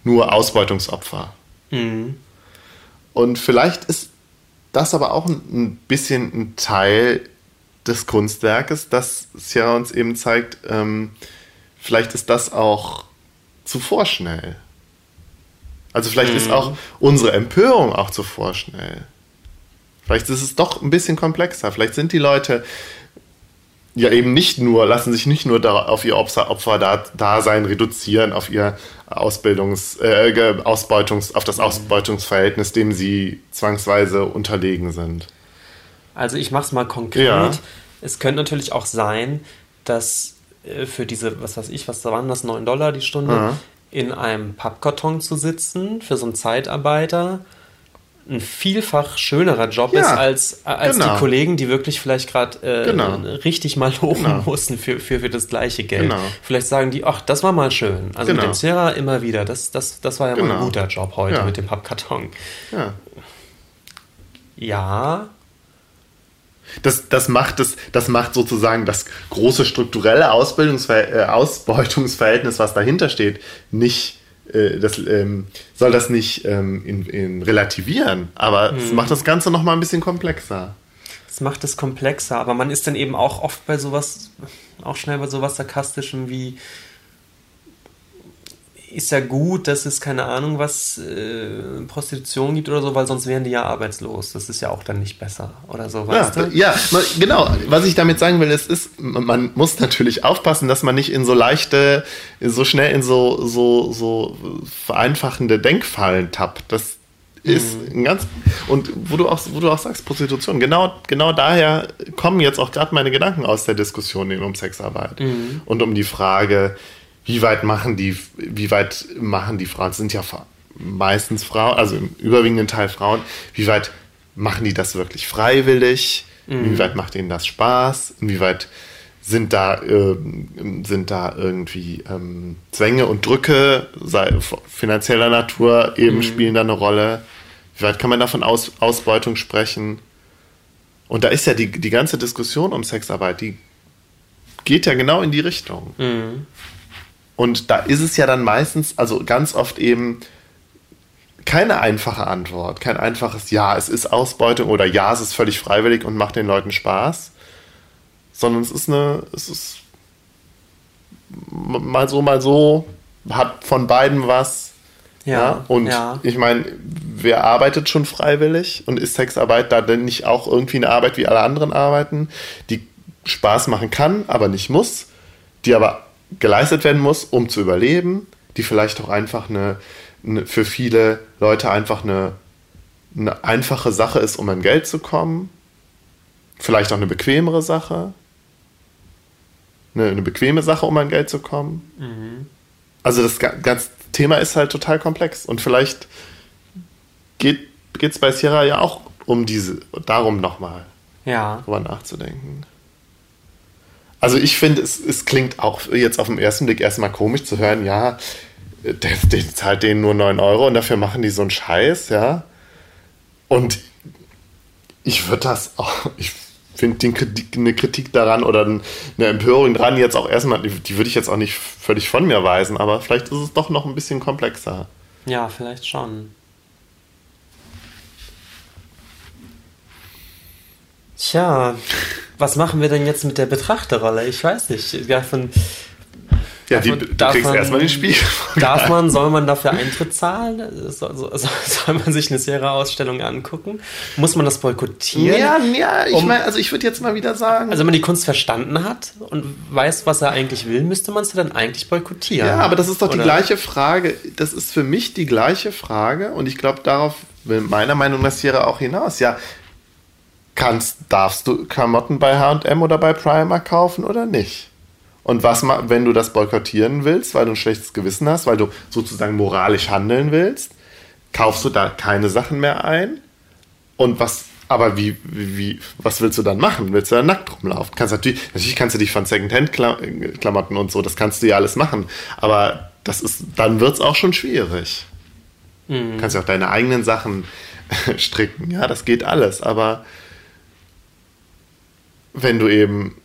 nur Ausbeutungsopfer. Mhm. Und vielleicht ist das aber auch ein, bisschen ein Teil des Kunstwerkes, dass Sierra uns eben zeigt, ähm, vielleicht ist das auch zu vorschnell. Also vielleicht mhm. ist auch unsere Empörung auch zu vorschnell. Vielleicht ist es doch ein bisschen komplexer. Vielleicht sind die Leute ja eben nicht nur, lassen sich nicht nur auf ihr Opfer-Dasein reduzieren, auf ihr Ausbildungs-, äh, Ausbeutungs-, auf das Ausbeutungsverhältnis, dem sie zwangsweise unterlegen sind. Also ich mache es mal konkret. Ja. Es könnte natürlich auch sein, dass äh, für diese, was weiß ich, was da waren das, 9 Dollar die Stunde, ja. in einem Pappkarton zu sitzen für so einen Zeitarbeiter ein vielfach schönerer Job ja, ist als, als genau. die Kollegen, die wirklich vielleicht gerade äh, genau. richtig mal loben genau. mussten für, für, für das gleiche Geld. Genau. Vielleicht sagen die, ach, das war mal schön. Also mit genau. dem Sierra immer wieder. Das, das, das war ja mal ein genau. guter Job heute ja. mit dem Pappkarton. Ja. Ja. Das, das, macht das, das macht sozusagen das große strukturelle Ausbildungsver äh, Ausbeutungsverhältnis, was dahinter steht, nicht äh, das ähm, soll das nicht ähm, in, in relativieren, aber es hm. macht das Ganze noch mal ein bisschen komplexer. Es macht es komplexer, aber man ist dann eben auch oft bei sowas, auch schnell bei sowas sarkastischem wie ist ja gut, dass es keine Ahnung was äh, Prostitution gibt oder so, weil sonst wären die ja arbeitslos. Das ist ja auch dann nicht besser oder so, weißt ja, du? Ja, genau. Was ich damit sagen will, ist, ist, man muss natürlich aufpassen, dass man nicht in so leichte, so schnell in so, so, so vereinfachende Denkfallen tappt. Das ist mhm. ein ganz und wo du auch wo du auch sagst Prostitution genau genau daher kommen jetzt auch gerade meine Gedanken aus der Diskussion um Sexarbeit mhm. und um die Frage wie weit machen die, wie weit machen die Frauen, sind ja meistens Frauen, also im überwiegenden Teil Frauen, wie weit machen die das wirklich freiwillig? Mhm. Inwieweit macht ihnen das Spaß? Inwieweit sind da, äh, sind da irgendwie ähm, Zwänge und Drücke sei, finanzieller Natur eben mhm. spielen da eine Rolle? Wie weit kann man da von Aus, Ausbeutung sprechen? Und da ist ja die, die ganze Diskussion um Sexarbeit, die geht ja genau in die Richtung. Mhm. Und da ist es ja dann meistens, also ganz oft eben keine einfache Antwort, kein einfaches Ja, es ist Ausbeutung oder Ja, es ist völlig freiwillig und macht den Leuten Spaß, sondern es ist eine, es ist mal so, mal so, hat von beiden was. Ja. ja? Und ja. ich meine, wer arbeitet schon freiwillig und ist Sexarbeit da denn nicht auch irgendwie eine Arbeit wie alle anderen arbeiten, die Spaß machen kann, aber nicht muss, die aber geleistet werden muss, um zu überleben, die vielleicht auch einfach eine, eine für viele Leute einfach eine, eine einfache Sache ist, um an Geld zu kommen. Vielleicht auch eine bequemere Sache. Eine, eine bequeme Sache, um an Geld zu kommen. Mhm. Also das ganze Thema ist halt total komplex und vielleicht geht es bei Sierra ja auch um diese, darum nochmal ja. drüber nachzudenken. Also ich finde, es, es klingt auch jetzt auf den ersten Blick erstmal komisch zu hören, ja, der, der zahlt denen nur 9 Euro und dafür machen die so einen Scheiß, ja. Und ich würde das auch, ich finde eine Kritik daran oder eine Empörung dran jetzt auch erstmal, die, die würde ich jetzt auch nicht völlig von mir weisen, aber vielleicht ist es doch noch ein bisschen komplexer. Ja, vielleicht schon. Tja, was machen wir denn jetzt mit der Betrachterrolle? Ich weiß nicht. Ja, von, ja, die, du kriegst man, erstmal den Spiel. Darf man, soll man dafür Eintritt zahlen? Soll, soll, soll man sich eine Sierra-Ausstellung angucken? Muss man das boykottieren? Ja, ja ich um, meine, also ich würde jetzt mal wieder sagen. Also wenn man die Kunst verstanden hat und weiß, was er eigentlich will, müsste man es ja dann eigentlich boykottieren. Ja, aber das ist doch Oder? die gleiche Frage. Das ist für mich die gleiche Frage und ich glaube, darauf will meiner Meinung nach Sierra auch hinaus. Ja, kannst, darfst du Klamotten bei HM oder bei Primark kaufen oder nicht? Und was, wenn du das boykottieren willst, weil du ein schlechtes Gewissen hast, weil du sozusagen moralisch handeln willst, kaufst du da keine Sachen mehr ein? Und was, aber wie, wie, was willst du dann machen? Willst du da nackt rumlaufen? Kannst natürlich, natürlich kannst du dich von Secondhand-Klamotten und so, das kannst du ja alles machen. Aber das ist, dann wird es auch schon schwierig. Mhm. Du kannst ja auch deine eigenen Sachen stricken. Ja, das geht alles. Aber wenn du eben,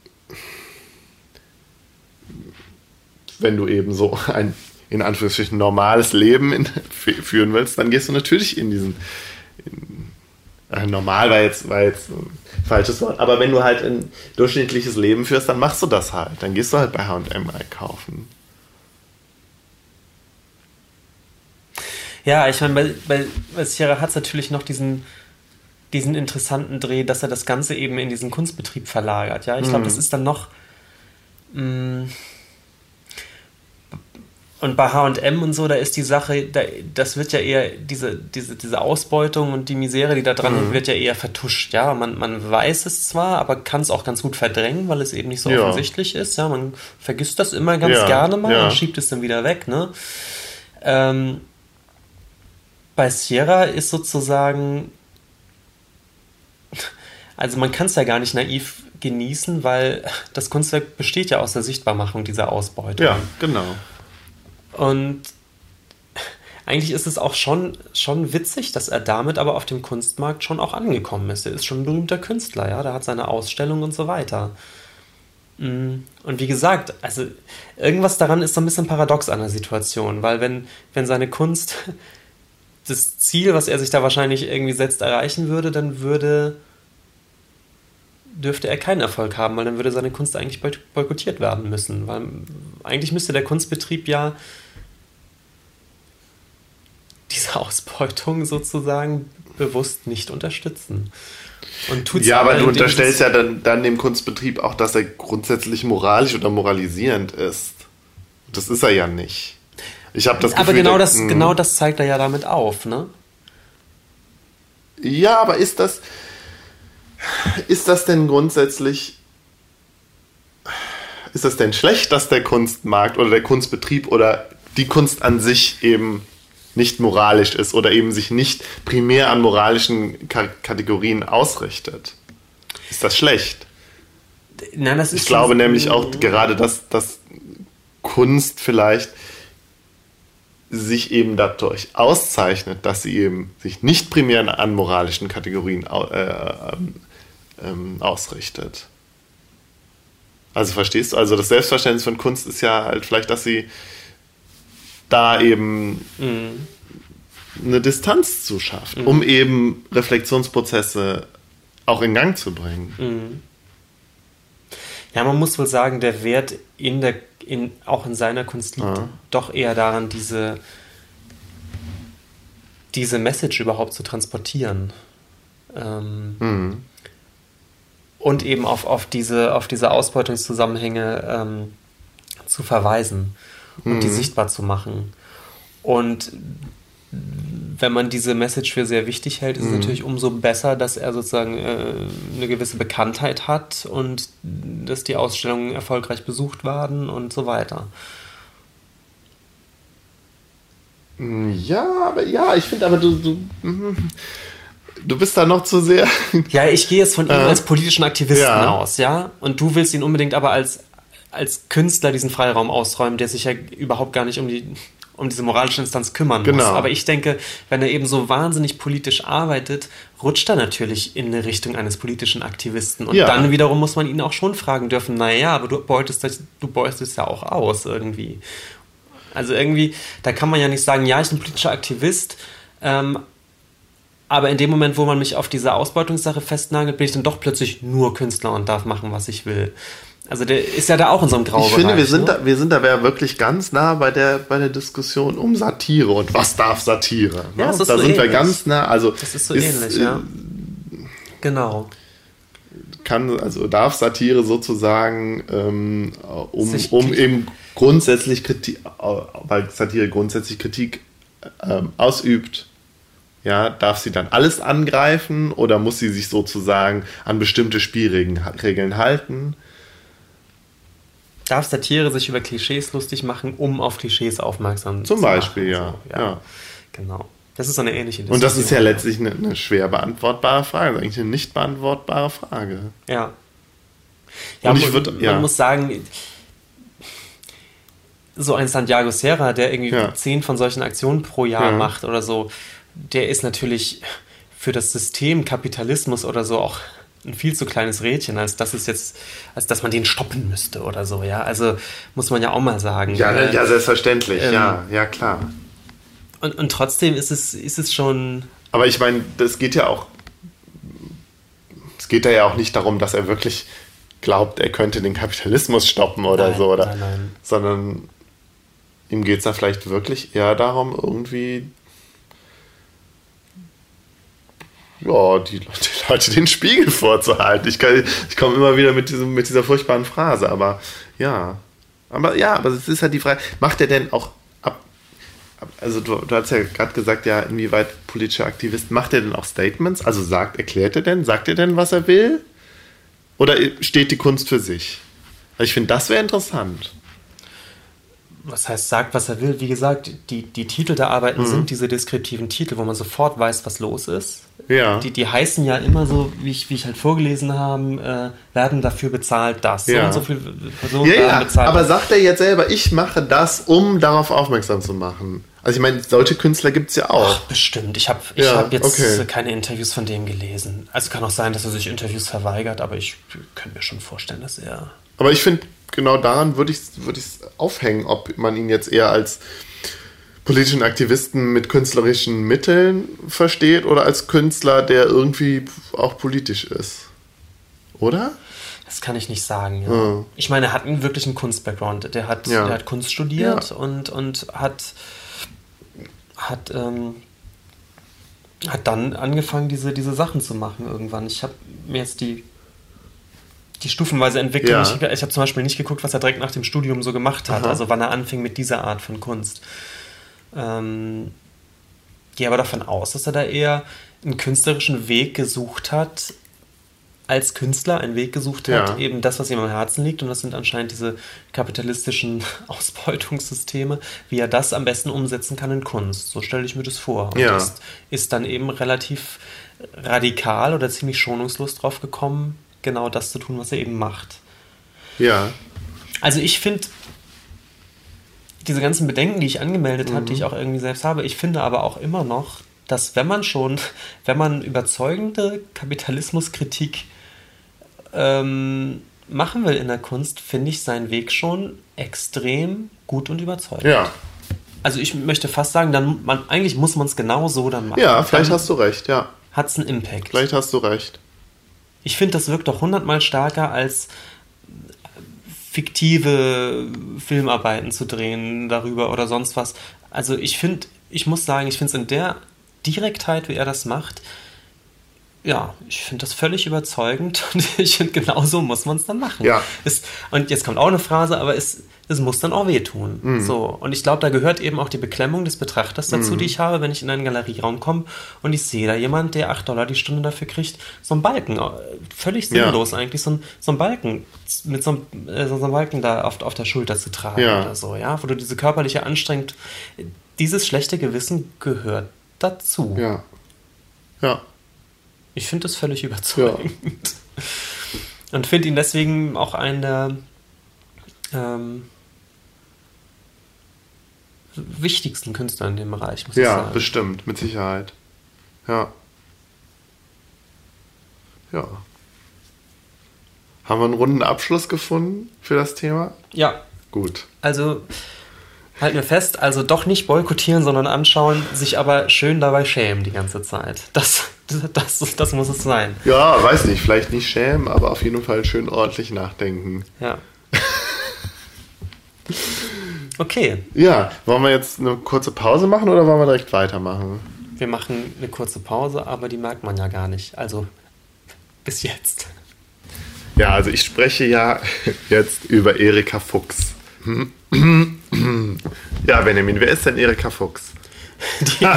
wenn du eben so ein in Anführungsstrichen normales Leben in, führen willst, dann gehst du natürlich in diesen, in, äh, normal war jetzt, war jetzt ein falsches Wort, aber wenn du halt ein durchschnittliches Leben führst, dann machst du das halt. Dann gehst du halt bei HM einkaufen. Ja, ich meine, bei, bei, bei Sierra hat es natürlich noch diesen, diesen interessanten Dreh, dass er das Ganze eben in diesen Kunstbetrieb verlagert. Ja, ich glaube, mhm. das ist dann noch. Mh, mm, und bei HM und so, da ist die Sache, da, das wird ja eher, diese, diese, diese Ausbeutung und die Misere, die da dran mhm. wird ja eher vertuscht. Ja, man, man weiß es zwar, aber kann es auch ganz gut verdrängen, weil es eben nicht so ja. offensichtlich ist. Ja, man vergisst das immer ganz ja. gerne mal ja. und schiebt es dann wieder weg. Ne? Ähm, bei Sierra ist sozusagen, also man kann es ja gar nicht naiv genießen, weil das Kunstwerk besteht ja aus der Sichtbarmachung dieser Ausbeutung. Ja, genau. Und eigentlich ist es auch schon, schon witzig, dass er damit aber auf dem Kunstmarkt schon auch angekommen ist. Er ist schon ein berühmter Künstler, ja, der hat seine Ausstellung und so weiter. Mm, und wie gesagt, also irgendwas daran ist so ein bisschen paradox an der Situation, weil wenn, wenn seine Kunst das Ziel, was er sich da wahrscheinlich irgendwie setzt, erreichen würde, dann würde dürfte er keinen Erfolg haben, weil dann würde seine Kunst eigentlich boykottiert werden müssen. Weil eigentlich müsste der Kunstbetrieb ja diese Ausbeutung sozusagen bewusst nicht unterstützen. Und tut's ja, aber du unterstellst ja dann, dann dem Kunstbetrieb auch, dass er grundsätzlich moralisch oder moralisierend ist. Das ist er ja nicht. Ich habe das Gefühl, Aber genau das, genau das zeigt er ja damit auf, ne? Ja, aber ist das, ist das denn grundsätzlich, ist das denn schlecht, dass der Kunstmarkt oder der Kunstbetrieb oder die Kunst an sich eben nicht moralisch ist oder eben sich nicht primär an moralischen K Kategorien ausrichtet. Ist das schlecht? Nein, das ist ich glaube nämlich auch gerade, dass, dass Kunst vielleicht sich eben dadurch auszeichnet, dass sie eben sich nicht primär an moralischen Kategorien äh, ähm, ausrichtet. Also verstehst du? Also das Selbstverständnis von Kunst ist ja halt vielleicht, dass sie da eben mhm. eine Distanz zu schafft, mhm. um eben Reflexionsprozesse auch in Gang zu bringen. Mhm. Ja, man muss wohl sagen, der Wert in der, in, auch in seiner Kunst liegt ja. doch eher daran, diese, diese Message überhaupt zu transportieren. Ähm, mhm. Und eben auf, auf, diese, auf diese Ausbeutungszusammenhänge ähm, zu verweisen und mhm. die sichtbar zu machen. Und wenn man diese Message für sehr wichtig hält, ist mhm. es natürlich umso besser, dass er sozusagen äh, eine gewisse Bekanntheit hat und dass die Ausstellungen erfolgreich besucht werden und so weiter. Ja, aber ja, ich finde aber du, du, mhm. Du bist da noch zu sehr. Ja, ich gehe jetzt von ihm äh, als politischen Aktivisten ja. aus, ja. Und du willst ihn unbedingt aber als als Künstler diesen Freiraum ausräumen, der sich ja überhaupt gar nicht um die um diese moralische Instanz kümmern genau. muss. Aber ich denke, wenn er eben so wahnsinnig politisch arbeitet, rutscht er natürlich in eine Richtung eines politischen Aktivisten. Und ja. dann wiederum muss man ihn auch schon fragen dürfen, naja, aber du beutest, das, du beutest ja auch aus irgendwie. Also irgendwie, da kann man ja nicht sagen, ja, ich bin politischer Aktivist, ähm, aber in dem Moment, wo man mich auf diese Ausbeutungssache festnagelt, bin ich dann doch plötzlich nur Künstler und darf machen, was ich will. Also der ist ja da auch in so einem Graubereich. Ich finde, wir sind, ne? da, wir sind da wirklich ganz nah bei der, bei der Diskussion um Satire und was darf Satire. Ne? Ja, das ist da so sind ähnlich. wir ganz nah. Also das ist so ist, ähnlich, ja. Äh, genau. Kann, also darf Satire sozusagen, ähm, um, um eben grundsätzlich Kritik, weil Satire grundsätzlich Kritik ähm, ausübt, ja, darf sie dann alles angreifen oder muss sie sich sozusagen an bestimmte Spielregeln halten? darf Satire sich über Klischees lustig machen, um auf Klischees aufmerksam Zum zu machen. Zum Beispiel, ja. Ja. ja. Genau. Das ist eine ähnliche Diskussion. Und das ist ja letztlich eine, eine schwer beantwortbare Frage, eigentlich eine nicht beantwortbare Frage. Ja. Ja, Und ich würd, man, ja. muss sagen, so ein Santiago Serra, der irgendwie ja. zehn von solchen Aktionen pro Jahr ja. macht oder so, der ist natürlich für das System Kapitalismus oder so auch ein viel zu kleines Rädchen, als dass es jetzt, als dass man den stoppen müsste oder so, ja. Also muss man ja auch mal sagen. Ja, äh, ja selbstverständlich, ähm, ja, ja klar. Und, und trotzdem ist es, ist es schon. Aber ich meine, das geht ja auch es geht ja auch nicht darum, dass er wirklich glaubt, er könnte den Kapitalismus stoppen oder Nein, so, oder, nein, nein. sondern ihm geht es da vielleicht wirklich eher darum, irgendwie ja, die, die Leute den Spiegel vorzuhalten. Ich, kann- ich komme immer wieder mit, diesem, mit dieser furchtbaren Phrase, aber ja. Aber ja, aber es ist halt die Frage, macht er denn auch ab, ab also du, du hast ja gerade gesagt, ja, inwieweit politischer Aktivist, macht er denn auch Statements? Also sagt, erklärt er denn, sagt er denn, was er will? Oder steht die Kunst für sich? Also ich finde, das wäre interessant. was heißt, sagt, was er will. Wie gesagt, die, die Titel der Arbeiten Mhm. sind diese deskriptiven Titel, wo man sofort weiß, was los ist. Ja. Die, die heißen ja immer so, wie ich, wie ich halt vorgelesen habe, äh, werden dafür bezahlt das. So Ja. und so viele Personen Ja, werden bezahlt. aber sagt er jetzt selber, ich mache das, um darauf aufmerksam zu machen? Also ich meine, solche Künstler gibt es ja auch. Ach, bestimmt. Ich habe ich Ja, hab jetzt okay. keine Interviews von dem gelesen. Also kann auch sein, dass er sich Interviews verweigert, aber ich könnte mir schon vorstellen, dass er. Aber ich finde, genau daran würde ich es würd ich's aufhängen, ob man ihn jetzt eher als politischen Aktivisten mit künstlerischen Mitteln versteht oder als Künstler, der irgendwie auch politisch ist. Oder? Das kann ich nicht sagen. Ja. Ja. Ich meine, er hat einen wirklichen Kunst-Background. Der hat, Ja. der hat Kunst studiert Ja. und, und hat, hat, ähm, hat dann angefangen, diese, diese Sachen zu machen irgendwann. Ich habe mir jetzt die, die stufenweise Entwicklung, Ja. nicht, ich habe zum Beispiel nicht geguckt, was er direkt nach dem Studium so gemacht hat, Aha. also wann er anfing mit dieser Art von Kunst. Ähm, gehe aber davon aus, dass er da eher einen künstlerischen Weg gesucht hat, als Künstler einen Weg gesucht hat, Ja. eben das, was ihm am Herzen liegt, und das sind anscheinend diese kapitalistischen Ausbeutungssysteme, wie er das am besten umsetzen kann in Kunst. So stelle ich mir das vor. Und Ja. ist, ist dann eben relativ radikal oder ziemlich schonungslos drauf gekommen, genau das zu tun, was er eben macht. Ja. Also ich finde diese ganzen Bedenken, die ich angemeldet habe, die ich auch irgendwie selbst habe, ich finde aber auch immer noch, dass wenn man schon, wenn man überzeugende Kapitalismuskritik ähm, machen will in der Kunst, finde ich seinen Weg schon extrem gut und überzeugend. Ja. Also ich möchte fast sagen, dann man, eigentlich muss man es genau so dann machen. Ja, vielleicht dann hast du recht, ja. hat es einen Impact. Vielleicht hast du recht. Ich finde, das wirkt doch hundertmal stärker als fiktive Filmarbeiten zu drehen darüber oder sonst was. Also ich finde, ich muss sagen, ich finde es in der Direktheit, wie er das macht, ja, ich finde das völlig überzeugend und ich finde, genau so muss man es dann machen. Ja. Es, und jetzt kommt auch eine Phrase, aber es, es muss dann auch wehtun. Mhm. So. Und ich glaube, da gehört eben auch die Beklemmung des Betrachters dazu, die ich habe, wenn ich in einen Galerieraum komme und ich sehe da jemand, der 8 Dollar die Stunde dafür kriegt, so ein Balken, äh, völlig Ja. sinnlos eigentlich, so ein, so ein Balken, mit so einem, äh, so einem Balken da auf, auf der Schulter zu tragen Ja. oder so, ja, wo du diese körperliche Anstrengung, dieses schlechte Gewissen gehört dazu. Ja. Ja. Ich finde das völlig überzeugend. Und finde ihn deswegen auch einen der ähm, wichtigsten Künstler in dem Bereich, muss ich Ja, sagen. bestimmt, mit Sicherheit. Ja. Ja. Haben wir einen runden Abschluss gefunden für das Thema? Ja, Gut. also halten wir fest, also doch nicht boykottieren, sondern anschauen, sich aber schön dabei schämen die ganze Zeit. Das, das, das, das muss es sein. Ja, weiß nicht, vielleicht nicht schämen, aber auf jeden Fall schön ordentlich nachdenken. Ja. Okay, Ja, wollen wir jetzt eine kurze Pause machen oder wollen wir direkt weitermachen? wir machen eine kurze Pause, aber die merkt man ja gar nicht. Also bis jetzt. Ja, also ich spreche ja jetzt über Erika Fuchs. Ja, Benjamin, wer ist denn Erika Fuchs? Die,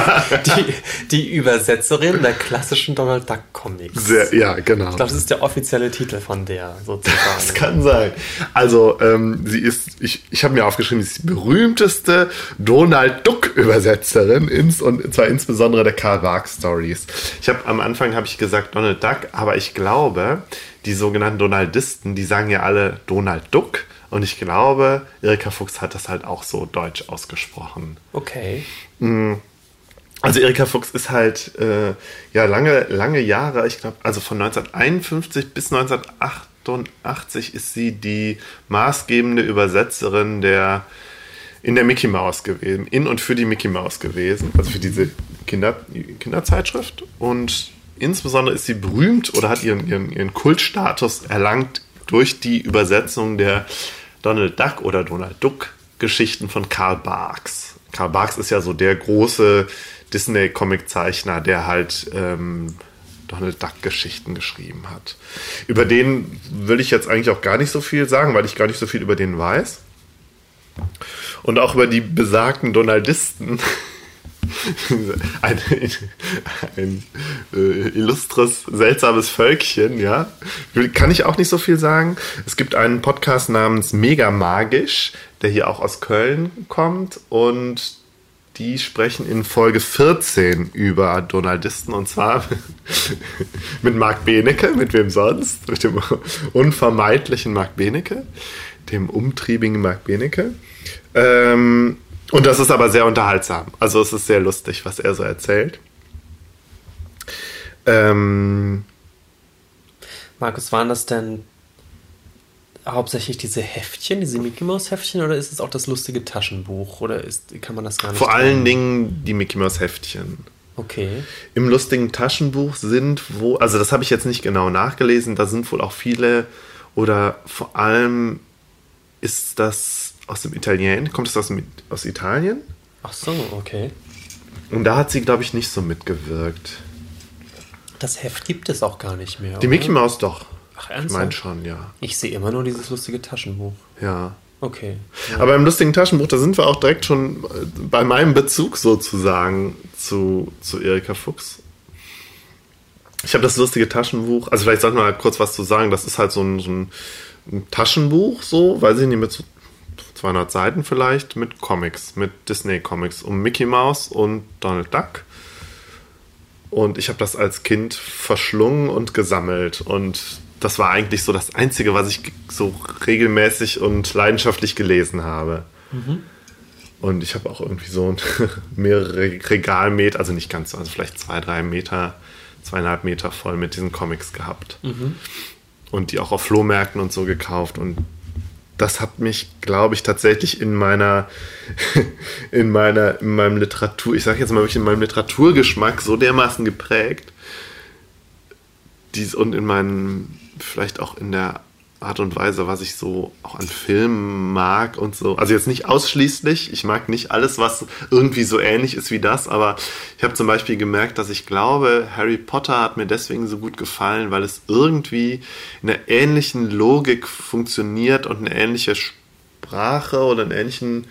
die, die Übersetzerin der klassischen Donald Duck Comics. Sehr, ja, genau. Ich glaube, das ist der offizielle Titel von der Das sozusagen. kann sein. Also, ähm, sie ist, ich, ich habe mir aufgeschrieben, sie ist die berühmteste Donald Duck-Übersetzerin, ins, und zwar insbesondere der Karl Barks Stories. Ich habe am Anfang habe ich gesagt Donald Duck, aber ich glaube, die sogenannten Donaldisten, die sagen ja alle Donald Duck. Und ich glaube, Erika Fuchs hat das halt auch so deutsch ausgesprochen. Okay. Also Erika Fuchs ist halt äh, ja lange, lange Jahre, ich glaube, also von 1951 bis 1988 ist sie die maßgebende Übersetzerin der in der Mickey Mouse gewesen, in und für die Mickey Mouse gewesen, also für diese Kinder, Kinderzeitschrift. Und insbesondere ist sie berühmt oder hat ihren, ihren, ihren Kultstatus erlangt durch die Übersetzung der Donald Duck oder Donald Duck Geschichten von Karl Barks. Karl Barks ist ja so der große Disney-Comic-Zeichner, der halt ähm, Donald Duck-Geschichten geschrieben hat. Über den will ich jetzt eigentlich auch gar nicht so viel sagen, weil ich gar nicht so viel über den weiß. Und auch über die besagten Donaldisten. ein, ein äh, illustres, seltsames Völkchen, ja. Kann ich auch nicht so viel sagen. Es gibt einen Podcast namens Mega Magisch, der hier auch aus Köln kommt und die sprechen in Folge 14 über Donaldisten und zwar mit Marc Benecke, mit wem sonst? Mit dem unvermeidlichen Marc Benecke, dem umtriebigen Marc Benecke. Ähm, und das ist aber sehr unterhaltsam. Also es ist sehr lustig, was er so erzählt. Ähm, Markus, waren das denn hauptsächlich diese Heftchen, diese Mickey Mouse Heftchen oder ist es auch das lustige Taschenbuch oder ist, kann man das gar nicht? Vor allen Dingen die Mickey Mouse Heftchen. Okay. Im lustigen Taschenbuch sind wo, also das habe ich jetzt nicht genau nachgelesen, da sind wohl auch viele oder vor allem ist das aus dem Italien, kommt das aus, aus Italien? Ach so, okay. Und da hat sie, glaube ich, nicht so mitgewirkt. Das Heft gibt es auch gar nicht mehr. Die oder? Mickey Mouse doch. Ach, ernsthaft? Ich meine schon, ja. Ich sehe immer nur dieses lustige Taschenbuch. Ja. Okay. Ja. Aber im lustigen Taschenbuch, da sind wir auch direkt schon äh, bei meinem Bezug sozusagen zu, zu Erika Fuchs. Ich habe das lustige Taschenbuch, also vielleicht man mal kurz was zu sagen, das ist halt so ein, so ein Taschenbuch, so, weiß ich nicht, mit so 200 Seiten vielleicht, mit Comics, mit Disney-Comics um Mickey Mouse und Donald Duck. Und ich habe das als Kind verschlungen und gesammelt und das war eigentlich so das Einzige, was ich so regelmäßig und leidenschaftlich gelesen habe. Mhm. Und ich habe auch irgendwie so mehrere Regalmeter, also nicht ganz, also vielleicht zwei, drei Meter, zweieinhalb Meter voll mit diesen Comics gehabt. Mhm. Und die auch auf Flohmärkten und so gekauft. Und das hat mich, glaube ich, tatsächlich in meiner, in meiner, in meinem Literatur, ich sage jetzt mal wirklich in meinem Literaturgeschmack so dermaßen geprägt. Dies und in meinem vielleicht auch in der Art und Weise, was ich so auch an Filmen mag und so. Also jetzt nicht ausschließlich. Ich mag nicht alles, was irgendwie so ähnlich ist wie das, aber ich habe zum Beispiel gemerkt, dass ich glaube, Harry Potter hat mir deswegen so gut gefallen, weil es irgendwie in einer ähnlichen Logik funktioniert und eine ähnliche Sprache oder einen ähnlichen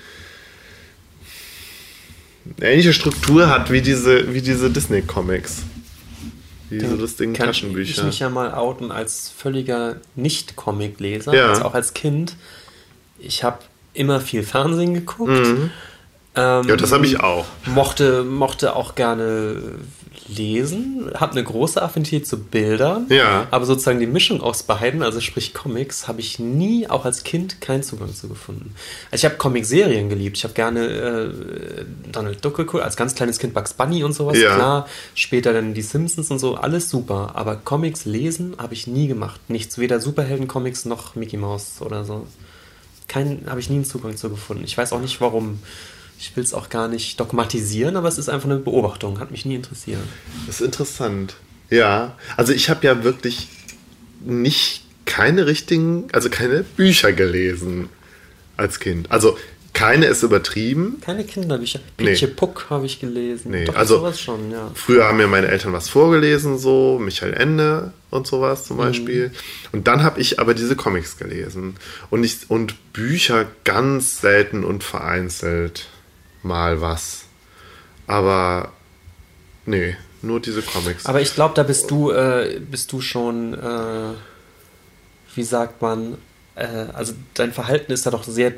eine ähnliche Struktur hat wie diese, wie diese Disney-Comics. Diese Dann lustigen kann Taschenbücher. Ich mich ja mal outen als völliger Nicht-Comic-Leser, ja. also auch als Kind. Ich habe immer viel Fernsehen geguckt. Mhm. Ähm, ja, das habe ich auch. Mochte, mochte auch gerne lesen, habe eine große Affinität zu Bildern, ja. aber sozusagen die Mischung aus beiden, also sprich Comics, habe ich nie, auch als Kind, keinen Zugang zu gefunden. Also ich habe Comic-Serien geliebt, ich habe gerne äh, Donald Duck geguckt, als ganz kleines Kind Bugs Bunny und sowas, ja. klar, später dann die Simpsons und so, alles super, aber Comics lesen habe ich nie gemacht, nichts, weder Superhelden-Comics noch Mickey Mouse oder so. Keinen, habe ich nie einen Zugang zu gefunden. Ich weiß auch nicht warum ich will es auch gar nicht dogmatisieren, aber es ist einfach eine Beobachtung, hat mich nie interessiert. Das ist interessant. Ja, also ich habe ja wirklich nicht keine richtigen, also keine Bücher gelesen als Kind. Also keine ist übertrieben. Keine Kinderbücher. Pietje nee. Puck habe ich gelesen. Nee, Doch, also sowas schon, ja. Früher haben mir meine Eltern was vorgelesen, so Michael Ende und sowas zum mhm. Beispiel. Und dann habe ich aber diese Comics gelesen. Und, ich, und Bücher ganz selten und vereinzelt mal was. Aber nee, nur diese Comics. Aber ich glaube, da bist du, äh, bist du schon, äh, wie sagt man, äh, also dein Verhalten ist da doch sehr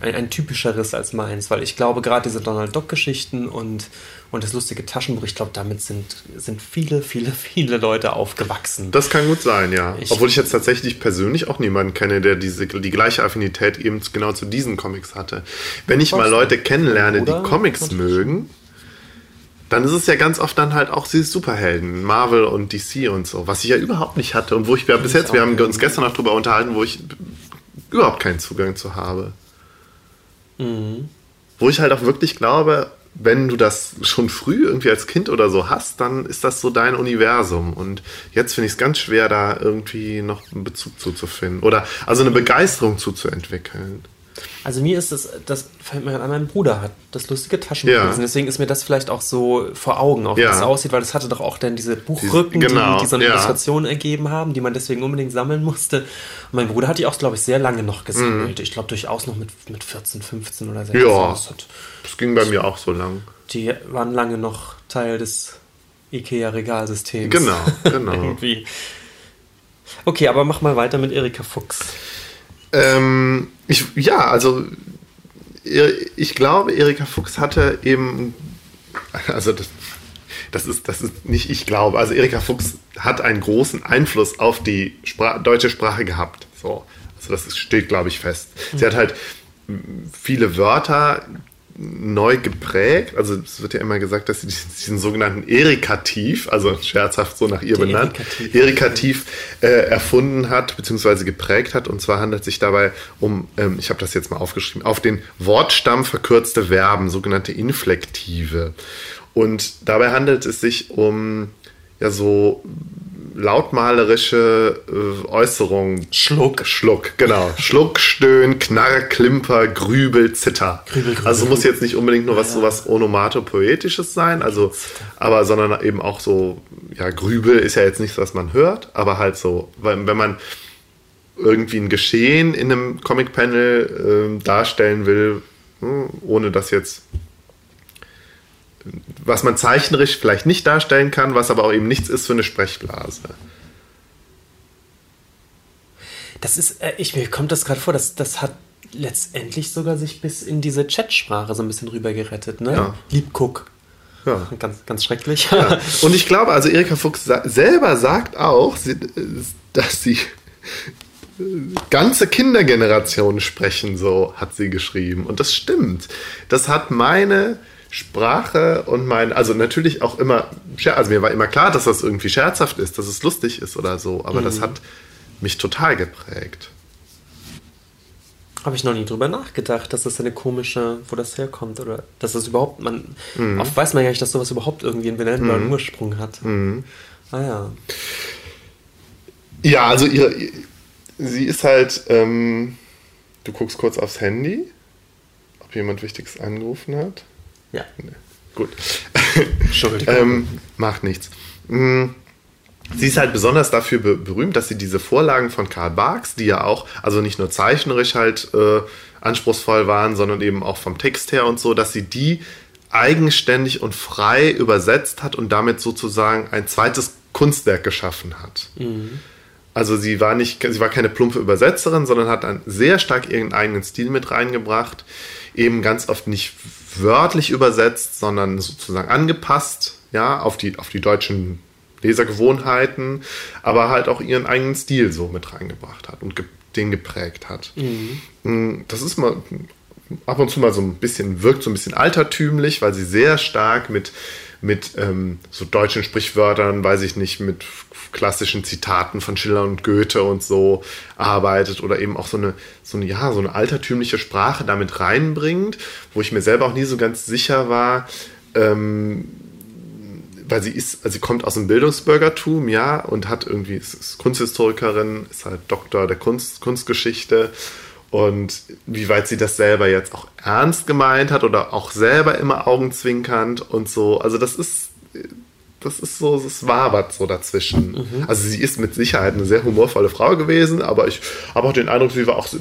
ein, ein typischeres als meins, weil ich glaube, gerade diese Donald Duck-Geschichten und, und das lustige Taschenbuch, ich glaube, damit sind, sind viele, viele, viele Leute aufgewachsen. Das kann gut sein, ja. Ich, Obwohl ich jetzt tatsächlich persönlich auch niemanden kenne, der diese, die gleiche Affinität eben genau zu diesen Comics hatte. Wenn ich mal Leute kennenlerne, die Comics mögen, dann ist es ja ganz oft dann halt auch diese Superhelden, Marvel und DC und so, was ich ja überhaupt nicht hatte und wo ich ja bis jetzt, wir haben uns gestern noch drüber unterhalten, wo ich überhaupt keinen Zugang zu habe. Mhm. Wo ich halt auch wirklich glaube, wenn du das schon früh irgendwie als Kind oder so hast, dann ist das so dein Universum. Und jetzt finde ich es ganz schwer, da irgendwie noch einen Bezug zuzufinden oder also eine Begeisterung zuzuentwickeln. Also mir ist das, das fällt mir an, mein Bruder hat das lustige Taschenbuch. Deswegen ist mir das vielleicht auch so vor Augen, auch wie das aussieht, weil das hatte doch auch dann diese Buchrücken, genau, die, die so eine. Illustration ergeben haben, die man deswegen unbedingt sammeln musste. Und mein Bruder hat die auch, glaube ich, sehr lange noch gesammelt. Ich glaube durchaus noch mit, mit 14, 15 oder 16. Mhm. Ja. Das hat, Das ging bei mir auch so lang. die waren lange noch Teil des IKEA-Regalsystems. Genau, genau. Irgendwie. Okay, aber mach mal weiter mit Erika Fuchs. Ähm, ich, ja, also ich glaube, Erika Fuchs hatte eben, also das, das, ist, das ist nicht ich glaube, also Erika Fuchs hat einen großen Einfluss auf die Spra deutsche Sprache gehabt. So. Also das steht, glaube ich, fest. Sie hat halt viele Wörter neu geprägt. Also es wird ja immer gesagt, dass sie diesen, sogenannten Erikativ, also scherzhaft so nach ihr Der benannt. Erikativ äh, erfunden hat bzw. geprägt hat. Und zwar handelt es sich dabei um, ähm, ich habe das jetzt mal aufgeschrieben, auf den Wortstamm verkürzte Verben, sogenannte Inflektive. Und dabei handelt es sich um ja so lautmalerische äh, Äußerungen. Schluck. Schluck, genau. Schluck, Stöhn, Knarr, Klimper, Grübel, Zitter. Grübel, Grübel. Also muss jetzt nicht unbedingt nur was sowas Onomatopoetisches sein, also aber sondern eben auch so ja Grübel ist ja jetzt nichts, was man hört, aber halt so, weil, wenn man irgendwie ein Geschehen in einem Comic-Panel ähm, darstellen will, hm, ohne das jetzt was man zeichnerisch vielleicht nicht darstellen kann, was aber auch eben nichts ist für eine Sprechblase. Das ist, äh, ich, mir kommt das gerade vor, das, das hat letztendlich sogar sich bis in diese Chatsprache so ein bisschen rüber gerettet, ne? Ja. Liebguck. Ja. Ganz, ganz schrecklich. Ja. Und ich glaube, also Erika Fuchs sa selber sagt auch, sie, dass sie ganze Kindergenerationen sprechen, so hat sie geschrieben. Und das stimmt. Das hat meine Sprache und mein, also natürlich auch immer, also mir war immer klar, dass das irgendwie scherzhaft ist, dass es lustig ist oder so, aber das hat mich total geprägt. Habe ich noch nie drüber nachgedacht, dass das eine komische, wo das herkommt oder dass das überhaupt, man, oft weiß man ja nicht, dass sowas überhaupt irgendwie einen benennbaren Ursprung hat. Ah ja. Ja, also ihre, sie ist halt, ähm, du guckst kurz aufs Handy, ob jemand Wichtiges angerufen hat. Ja. Gut. Entschuldigung. ähm, macht nichts. Mm, Sie ist halt besonders dafür be berühmt, dass sie diese Vorlagen von Karl Barks, die ja auch, also nicht nur zeichnerisch halt äh, anspruchsvoll waren, sondern eben auch vom Text her und so, dass sie die eigenständig und frei übersetzt hat und damit sozusagen ein zweites Kunstwerk geschaffen hat. Also sie war nicht, sie war keine plumpe Übersetzerin, sondern hat dann sehr stark ihren eigenen Stil mit reingebracht. Eben ganz oft nicht wörtlich übersetzt, sondern sozusagen angepasst, ja, auf die, auf die deutschen Lesergewohnheiten, aber halt auch ihren eigenen Stil so mit reingebracht hat und ge den geprägt hat. Mm, Das ist mal ab und zu mal so ein bisschen, wirkt so ein bisschen altertümlich, weil sie sehr stark mit, mit ähm, so deutschen Sprichwörtern, weiß ich nicht, mit klassischen Zitaten von Schiller und Goethe und so arbeitet oder eben auch so eine, so eine, ja, so eine altertümliche Sprache damit reinbringt, wo ich mir selber auch nie so ganz sicher war, ähm, weil sie ist, also sie kommt aus dem Bildungsbürgertum, ja, und hat irgendwie, ist, ist Kunsthistorikerin, ist halt Doktor der Kunst, Kunstgeschichte. Und wie weit sie das selber jetzt auch ernst gemeint hat oder auch selber immer augenzwinkernd und so. Also das ist, das ist so, es wabert so dazwischen. Also sie ist mit Sicherheit eine sehr humorvolle Frau gewesen, aber ich habe auch den Eindruck, sie war auch so,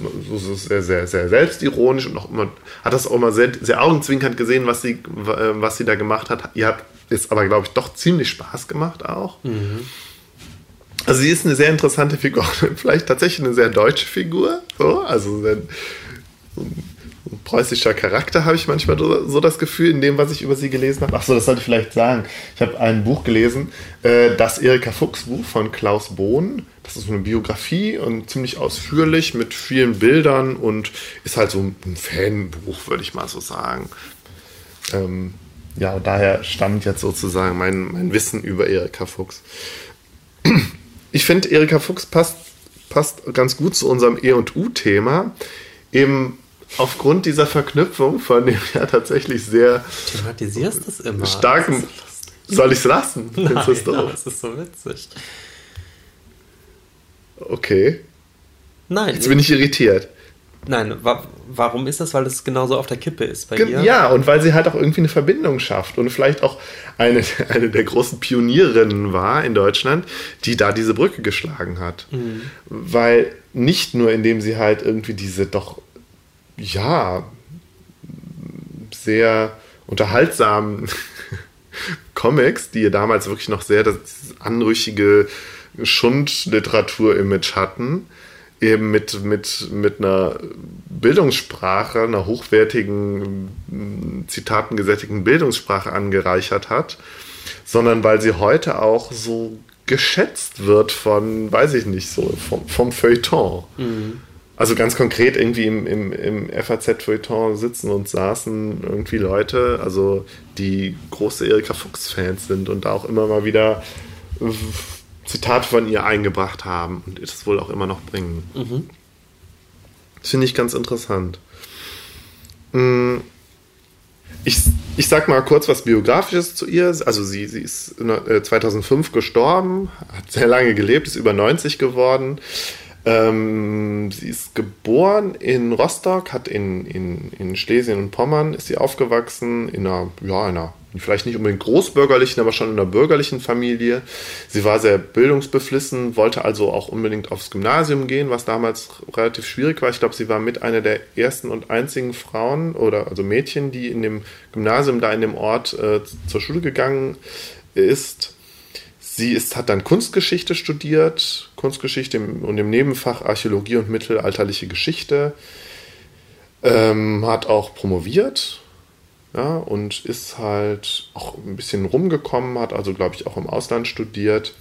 sehr, sehr, sehr selbstironisch und auch immer, hat das auch immer sehr, sehr augenzwinkernd gesehen, was sie, was sie da gemacht hat. Ihr hat es aber, glaube ich, doch ziemlich Spaß gemacht auch. Also sie ist eine sehr interessante Figur, vielleicht tatsächlich eine sehr deutsche Figur. So, also ein, ein preußischer Charakter habe ich manchmal so, das Gefühl in dem, was ich über sie gelesen habe. Achso, das sollte ich vielleicht sagen. Ich habe ein Buch gelesen, äh, das Erika Fuchs Buch von Klaus Bohn. Das ist eine Biografie und ziemlich ausführlich mit vielen Bildern und ist halt so ein Fanbuch, würde ich mal so sagen. Ähm, ja, daher stammt jetzt sozusagen mein, mein Wissen über Erika Fuchs. Ich finde, Erika Fuchs passt, passt ganz gut zu unserem E und U-Thema. Eben aufgrund dieser Verknüpfung von dem ja tatsächlich sehr thematisierst das immer starken. Soll ich es lassen? Nein, das, das ist so witzig. Okay. Nein. Jetzt bin ich irritiert. Nein, wa warum ist das? Weil es genauso auf der Kippe ist bei ihr? Ja, und weil sie halt auch irgendwie eine Verbindung schafft und vielleicht auch eine, eine der großen Pionierinnen war in Deutschland, die da diese Brücke geschlagen hat. Mhm. Weil nicht nur, indem sie halt irgendwie diese doch, ja, sehr unterhaltsamen Comics, die ihr damals wirklich noch sehr das anrüchige Schundliteratur-Image hatten, eben mit, mit, mit einer Bildungssprache, einer hochwertigen, Zitaten gesättigten Bildungssprache angereichert hat, sondern weil sie heute auch so geschätzt wird von, weiß ich nicht, so vom, vom Feuilleton. Mhm. Also ganz konkret irgendwie im, im, im FAZ-Feuilleton sitzen und saßen irgendwie Leute, also die große Erika Fuchs-Fans sind und da auch immer mal wieder Zitate von ihr eingebracht haben und es wohl auch immer noch bringen. Mhm. Das finde ich ganz interessant. Mm, ich, ich sag mal kurz was Biografisches zu ihr. Also sie, sie ist 2005 äh, gestorben, hat sehr lange gelebt, ist über 90 geworden. Ähm, sie ist geboren in Rostock, hat in, in, in Schlesien und Pommern ist sie aufgewachsen, in einer, ja, einer vielleicht nicht unbedingt großbürgerlichen, aber schon in einer bürgerlichen Familie. Sie war sehr bildungsbeflissen, wollte also auch unbedingt aufs Gymnasium gehen, was damals relativ schwierig war. Ich glaube, sie war mit einer der ersten und einzigen Frauen oder also Mädchen, die in dem Gymnasium da in dem Ort äh, zur Schule gegangen ist. Sie ist, hat dann Kunstgeschichte studiert, Kunstgeschichte und im Nebenfach Archäologie und mittelalterliche Geschichte. Ähm, hat auch promoviert ja, und ist halt auch ein bisschen rumgekommen, hat also, glaube ich, auch im Ausland studiert.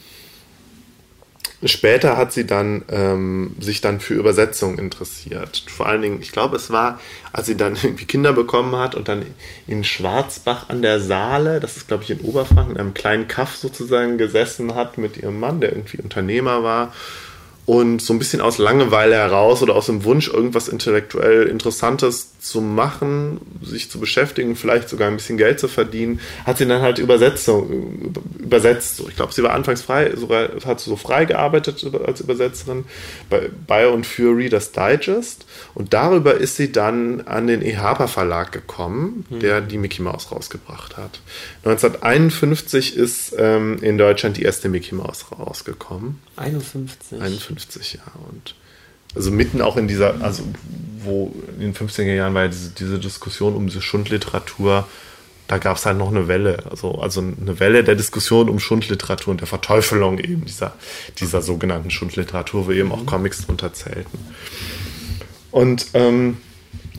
Später hat sie dann ähm, sich dann für Übersetzung interessiert. Vor allen Dingen, ich glaube, es war, als sie dann irgendwie Kinder bekommen hat und dann in Schwarzbach an der Saale, das ist glaube ich in Oberfranken, in einem kleinen Kaff sozusagen gesessen hat mit ihrem Mann, der irgendwie Unternehmer war und so ein bisschen aus Langeweile heraus oder aus dem Wunsch, irgendwas intellektuell Interessantes zu machen, sich zu beschäftigen, vielleicht sogar ein bisschen Geld zu verdienen, hat sie dann halt Übersetzung übersetzt. Ich glaube, sie war anfangs frei, sogar hat so frei gearbeitet als Übersetzerin bei, bei und für Reader's Digest und darüber ist sie dann an den EHPA Verlag gekommen, mhm. der die Mickey Mouse rausgebracht hat. 1951 ist ähm, in Deutschland die erste Mickey Mouse rausgekommen. 51. 51, ja. Und also mitten auch in dieser, also wo in den 50er Jahren war ja diese, diese Diskussion um diese Schundliteratur, da gab es halt noch eine Welle, also, also eine Welle der Diskussion um Schundliteratur und der Verteufelung eben dieser, dieser sogenannten Schundliteratur, wo eben auch mhm. Comics drunter zählten. Und ähm,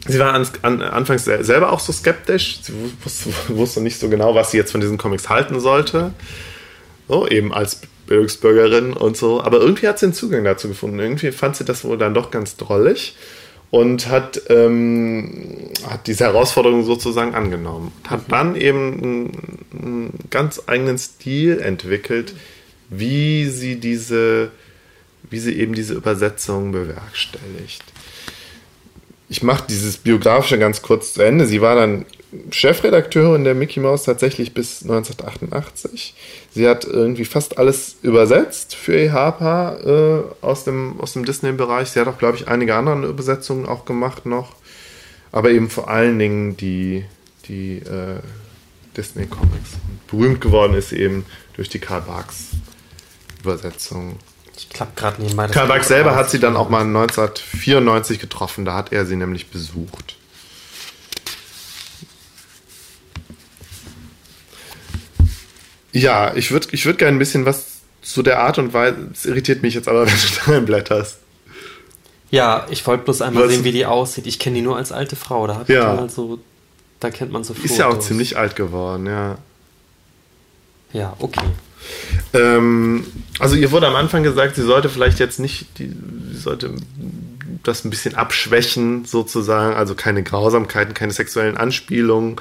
sie war an, an, anfangs selber auch so skeptisch, sie wusste, wusste nicht so genau, was sie jetzt von diesen Comics halten sollte. So, eben als Bildungsbürgerin und so. Aber irgendwie hat sie einen Zugang dazu gefunden. Irgendwie fand sie das wohl dann doch ganz drollig und hat, ähm, hat diese Herausforderung sozusagen angenommen. Hat mhm. dann eben einen, einen, ganz eigenen Stil entwickelt, wie sie diese, wie sie eben diese Übersetzung bewerkstelligt. Ich mache dieses Biografische ganz kurz zu Ende. Sie war dann Chefredakteurin der Mickey Mouse tatsächlich bis 1988. Sie hat irgendwie fast alles übersetzt für EHPA äh, aus dem, aus dem Disney-Bereich. Sie hat auch, glaube ich, einige andere Übersetzungen auch gemacht noch. Aber eben vor allen Dingen die, die äh, Disney-Comics. Berühmt geworden ist sie eben durch die Karl Barks Übersetzung. Ich klappe gerade nebenbei. Karl Barks selber hat sie dann auch mal 1994 getroffen. Da hat er sie nämlich besucht. Ja, ich würde ich würd gerne ein bisschen was zu der Art und Weise. Es irritiert mich jetzt aber, wenn du da blätterst. Ja, ich wollte bloß einmal was? sehen, wie die aussieht. Ich kenne die nur als alte Frau. Da, ja. so, da kennt man so Fotos. Ist ja auch ziemlich alt geworden, ja. Ja, okay. Ähm, also ihr wurde am Anfang gesagt, sie sollte vielleicht jetzt nicht, die, sie sollte das ein bisschen abschwächen sozusagen, also keine Grausamkeiten, keine sexuellen Anspielungen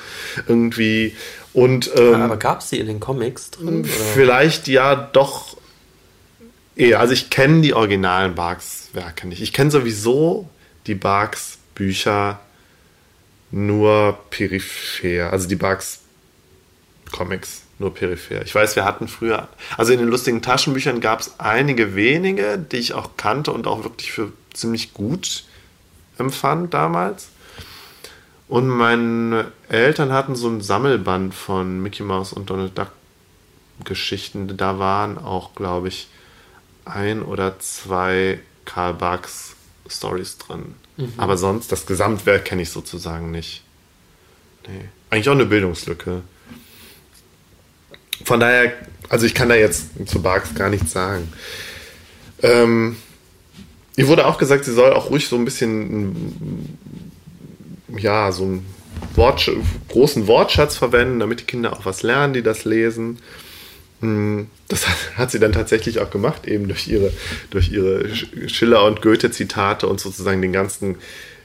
irgendwie und, ähm, aber gab es die in den Comics drin? Oder? Vielleicht ja doch eher. Also ich kenne die originalen Barks-Werke nicht. Ich kenne sowieso die Barks-Bücher nur peripher. Also die Barks Comics nur peripher. Ich weiß, wir hatten früher, also in den lustigen Taschenbüchern gab es einige wenige, die ich auch kannte und auch wirklich für ziemlich gut empfand damals. Und meine Eltern hatten so ein Sammelband von Mickey Mouse und Donald Duck Geschichten. Da waren auch, glaube ich, ein oder zwei Karl Barks Stories drin. Mhm. Aber sonst, das Gesamtwerk kenne ich sozusagen nicht. Nee. Eigentlich auch eine Bildungslücke. Von daher, also ich kann da jetzt zu Barks gar nichts sagen. Ähm, ihr wurde auch gesagt, sie soll auch ruhig so ein bisschen ja, so einen Wortsch großen Wortschatz verwenden, damit die Kinder auch was lernen, die das lesen. Hm, das hat, sie dann tatsächlich auch gemacht, eben durch ihre, durch ihre Schiller- und Goethe-Zitate und sozusagen den ganzen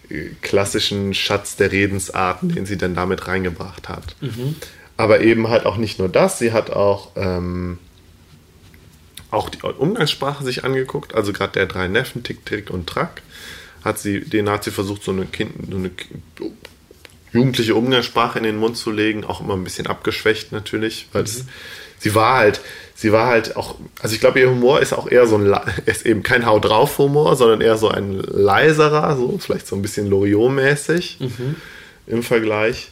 äh, klassischen Schatz der Redensarten, den sie dann damit reingebracht hat. Mhm. Aber eben halt auch nicht nur das, sie hat auch, ähm, auch die Umgangssprache sich angeguckt, also gerade der drei Neffen, Tick, Trick und Track hat sie, den hat sie versucht, so eine, kind, so eine jugendliche Umgangssprache in den Mund zu legen, auch immer ein bisschen abgeschwächt natürlich, weil mhm. sie war halt, sie war halt auch, also ich glaube, ihr Humor ist auch eher so ein, ist eben kein Hau drauf Humor, sondern eher so ein leiserer, so vielleicht so ein bisschen Loriot-mäßig mhm. im Vergleich.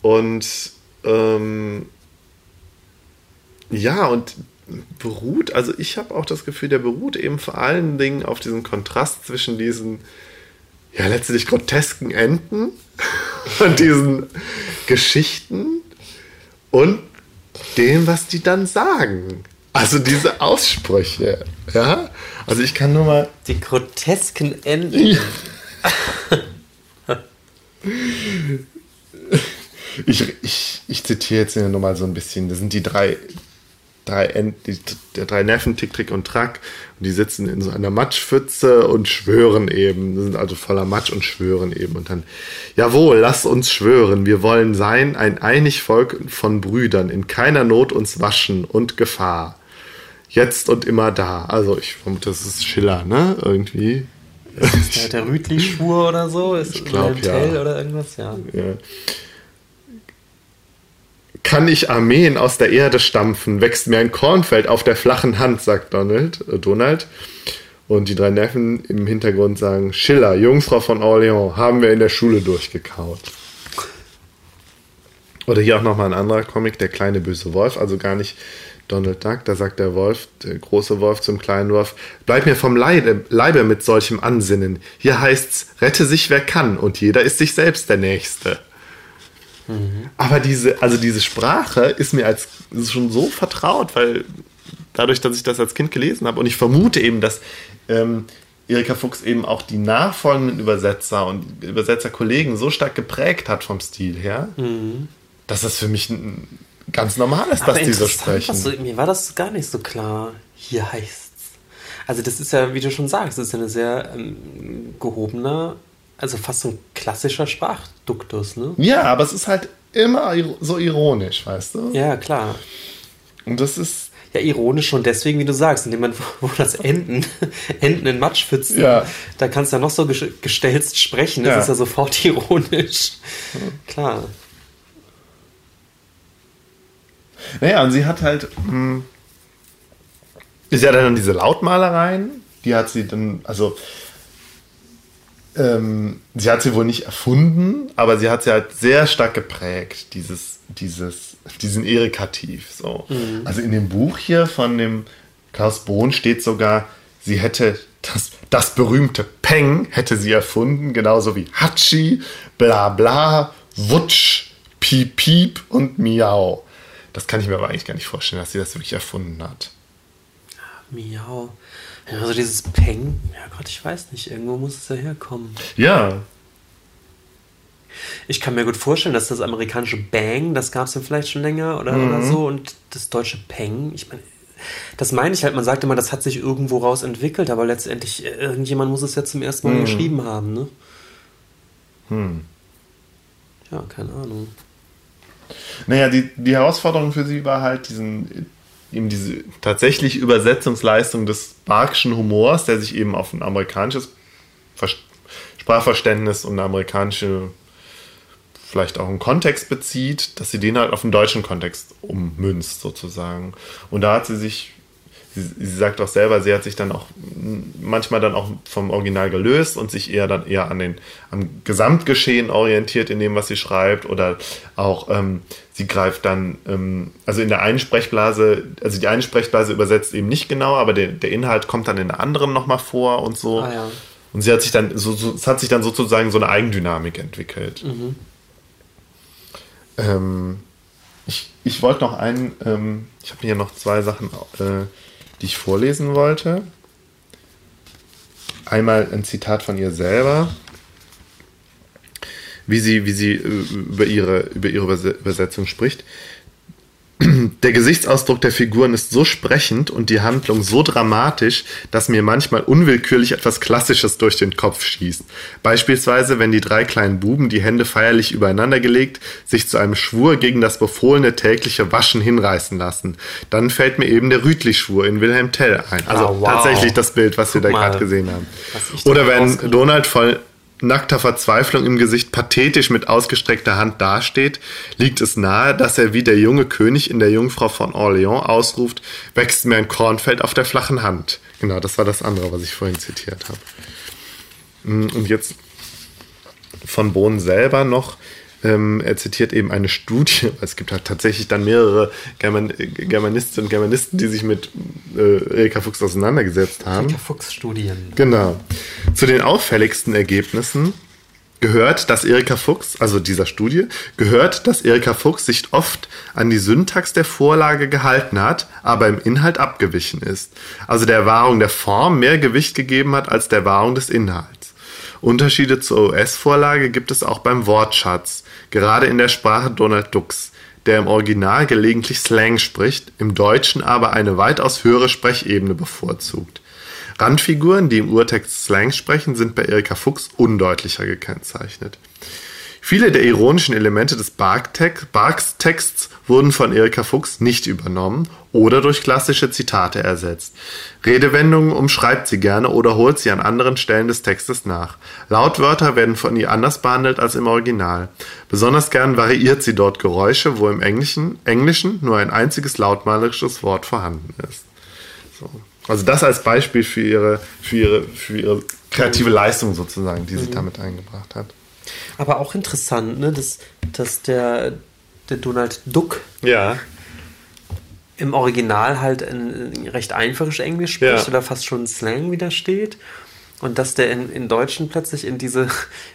Und ähm, ja, und beruht, also ich habe auch das Gefühl, der beruht eben vor allen Dingen auf diesem Kontrast zwischen diesen ja letztlich grotesken Enden und diesen Geschichten und dem, was die dann sagen. Also diese Aussprüche, ja. Also ich kann nur mal die grotesken Enden. Ja. ich, ich, ich zitiere jetzt nur mal so ein bisschen. Das sind die drei drei, Ent, die, der drei Neffen, Tick, Trick und Track. Und die sitzen in so einer Matschpfütze und schwören eben. sind also voller Matsch und schwören eben. Und dann, jawohl, lass uns schwören. Wir wollen sein ein einig Volk von Brüdern, in keiner Not uns waschen und Gefahr. Jetzt und immer da. Also ich vermute, das ist Schiller, ne? Irgendwie. Ist der, der Rütli-Schwur oder so? Ist ich glaube, ja. oder irgendwas? Ja. ja kann ich Armeen aus der Erde stampfen, wächst mir ein Kornfeld auf der flachen Hand, sagt Donald, äh Donald. Und die drei Neffen im Hintergrund sagen, Schiller, Jungfrau von Orléans, haben wir in der Schule durchgekaut. Oder hier auch nochmal ein anderer Comic, der kleine böse Wolf, also gar nicht Donald Duck, da sagt der Wolf, der große Wolf zum kleinen Wolf, bleib mir vom Leibe, Leibe mit solchem Ansinnen. Hier heißt's, rette sich wer kann und jeder ist sich selbst der Nächste. Mhm. Aber diese, also diese Sprache ist mir als ist schon so vertraut, weil dadurch, dass ich das als Kind gelesen habe und ich vermute eben, dass ähm, Erika Fuchs eben auch die nachfolgenden Übersetzer und Übersetzerkollegen so stark geprägt hat vom Stil her, mhm. dass das für mich ganz normal ist, dass die so sprechen. Du, mir war das gar nicht so klar. Hier heißt's. Also das ist ja, wie du schon sagst, das ist ja eine sehr ähm, gehobene also fast so ein klassischer Sprachduktus, ne? Ja, aber es ist halt immer so ironisch, weißt du? Ja, klar. Und das ist. Ja, ironisch schon deswegen, wie du sagst, indem man, wo das Enden, Enden in Matsch pfützen, ja. da kannst du ja noch so gestelzt sprechen, das ja. ist ja sofort ironisch. Ja. Klar. Naja, und sie hat halt. Mh, hm, sie hat dann diese Lautmalereien, die hat sie dann, also ähm, sie hat sie wohl nicht erfunden, aber sie hat sie halt sehr stark geprägt, dieses, dieses, diesen Erikativ. So. Mhm. Also in dem Buch hier von dem Klaus Bohn steht sogar, sie hätte das, das berühmte Peng hätte sie erfunden, genauso wie Hatschi, bla bla, Wutsch, Piep Piep und Miau. Das kann ich mir aber eigentlich gar nicht vorstellen, dass sie das wirklich erfunden hat. Miau. Also dieses Peng, ja Gott, ich weiß nicht, irgendwo muss es ja herkommen. Ja. Ich kann mir gut vorstellen, dass das amerikanische Bang, das gab es ja vielleicht schon länger oder, mhm. oder so, und das deutsche Peng, ich meine, das meine ich halt, man sagt immer, das hat sich irgendwo raus entwickelt, aber letztendlich, äh, irgendjemand muss es ja zum ersten Mal mhm. geschrieben haben, ne? Hm. Ja, keine Ahnung. Naja, die, die Herausforderung für sie war halt, diesen eben diese tatsächlich Übersetzungsleistung des Barkschen Humors, der sich eben auf ein amerikanisches Sprachverständnis und eine amerikanische vielleicht auch einen Kontext bezieht, dass sie den halt auf den deutschen Kontext ummünzt sozusagen. Und da hat sie sich sie, sie sagt auch selber, sie hat sich dann auch manchmal dann auch vom Original gelöst und sich eher dann eher an den am Gesamtgeschehen orientiert in dem, was sie schreibt oder auch ähm, sie greift dann, ähm, also in der einen Sprechblase, also die eine Sprechblase übersetzt eben nicht genau, aber der, der Inhalt kommt dann in der anderen nochmal vor und so. Ah, ja. Und sie hat sich dann, so, so, es hat sich dann sozusagen so eine Eigendynamik entwickelt. Mhm. Ähm, ich, ich wollte noch einen, ähm, ich habe hier noch zwei Sachen äh, die ich vorlesen wollte. Einmal ein Zitat von ihr selber, wie sie, wie sie äh, über ihre, über ihre Übersetzung spricht. Der Gesichtsausdruck der Figuren ist so sprechend und die Handlung so dramatisch, dass mir manchmal unwillkürlich etwas Klassisches durch den Kopf schießt. Beispielsweise, wenn die drei kleinen Buben, die Hände feierlich übereinander gelegt, sich zu einem Schwur gegen das befohlene tägliche Waschen hinreißen lassen. Dann fällt mir eben der Rütli-Schwur in Wilhelm Tell ein. Also oh, wow. tatsächlich das Bild, was Guck wir da gerade gesehen haben. Oder wenn Donald voll nackter Verzweiflung im Gesicht pathetisch mit ausgestreckter Hand dasteht, liegt es nahe, dass er wie der junge König in der Jungfrau von Orléans ausruft, wächst mir ein Kornfeld auf der flachen Hand. Genau, das war das andere, was ich vorhin zitiert habe. Mm, und jetzt von Bohn selber noch, ähm, er zitiert eben eine Studie, es gibt halt tatsächlich dann mehrere German Germanistinnen und Germanisten, die sich mit äh, Erika Fuchs auseinandergesetzt haben. Erika Fuchs-Studien. Genau. Zu den auffälligsten Ergebnissen gehört, dass Erika Fuchs, also dieser Studie, gehört, dass Erika Fuchs sich oft an die Syntax der Vorlage gehalten hat, aber im Inhalt abgewichen ist. Also der Wahrung der Form mehr Gewicht gegeben hat als der Wahrung des Inhalts. Unterschiede zur US-Vorlage gibt es auch beim Wortschatz, gerade in der Sprache Donald Ducks, der im Original gelegentlich Slang spricht, im Deutschen aber eine weitaus höhere Sprechebene bevorzugt. Randfiguren, die im Urtext Slang sprechen, sind bei Erika Fuchs undeutlicher gekennzeichnet. Viele der ironischen Elemente des Barks-Texts wurden von Erika Fuchs nicht übernommen oder durch klassische Zitate ersetzt. Redewendungen umschreibt sie gerne oder holt sie an anderen Stellen des Textes nach. Lautwörter werden von ihr anders behandelt als im Original. Besonders gern variiert sie dort Geräusche, wo im Englischen, Englischen nur ein einziges lautmalerisches Wort vorhanden ist. So. Also das als Beispiel für ihre, für ihre, für ihre kreative Leistung sozusagen, die sie mhm. damit eingebracht hat. Aber auch interessant, ne, dass, dass der, der Donald Duck ja. im Original halt ein, ein recht einfaches Englisch spricht ja. oder fast schon Slang widersteht. Und dass der in, in Deutschen plötzlich in diese,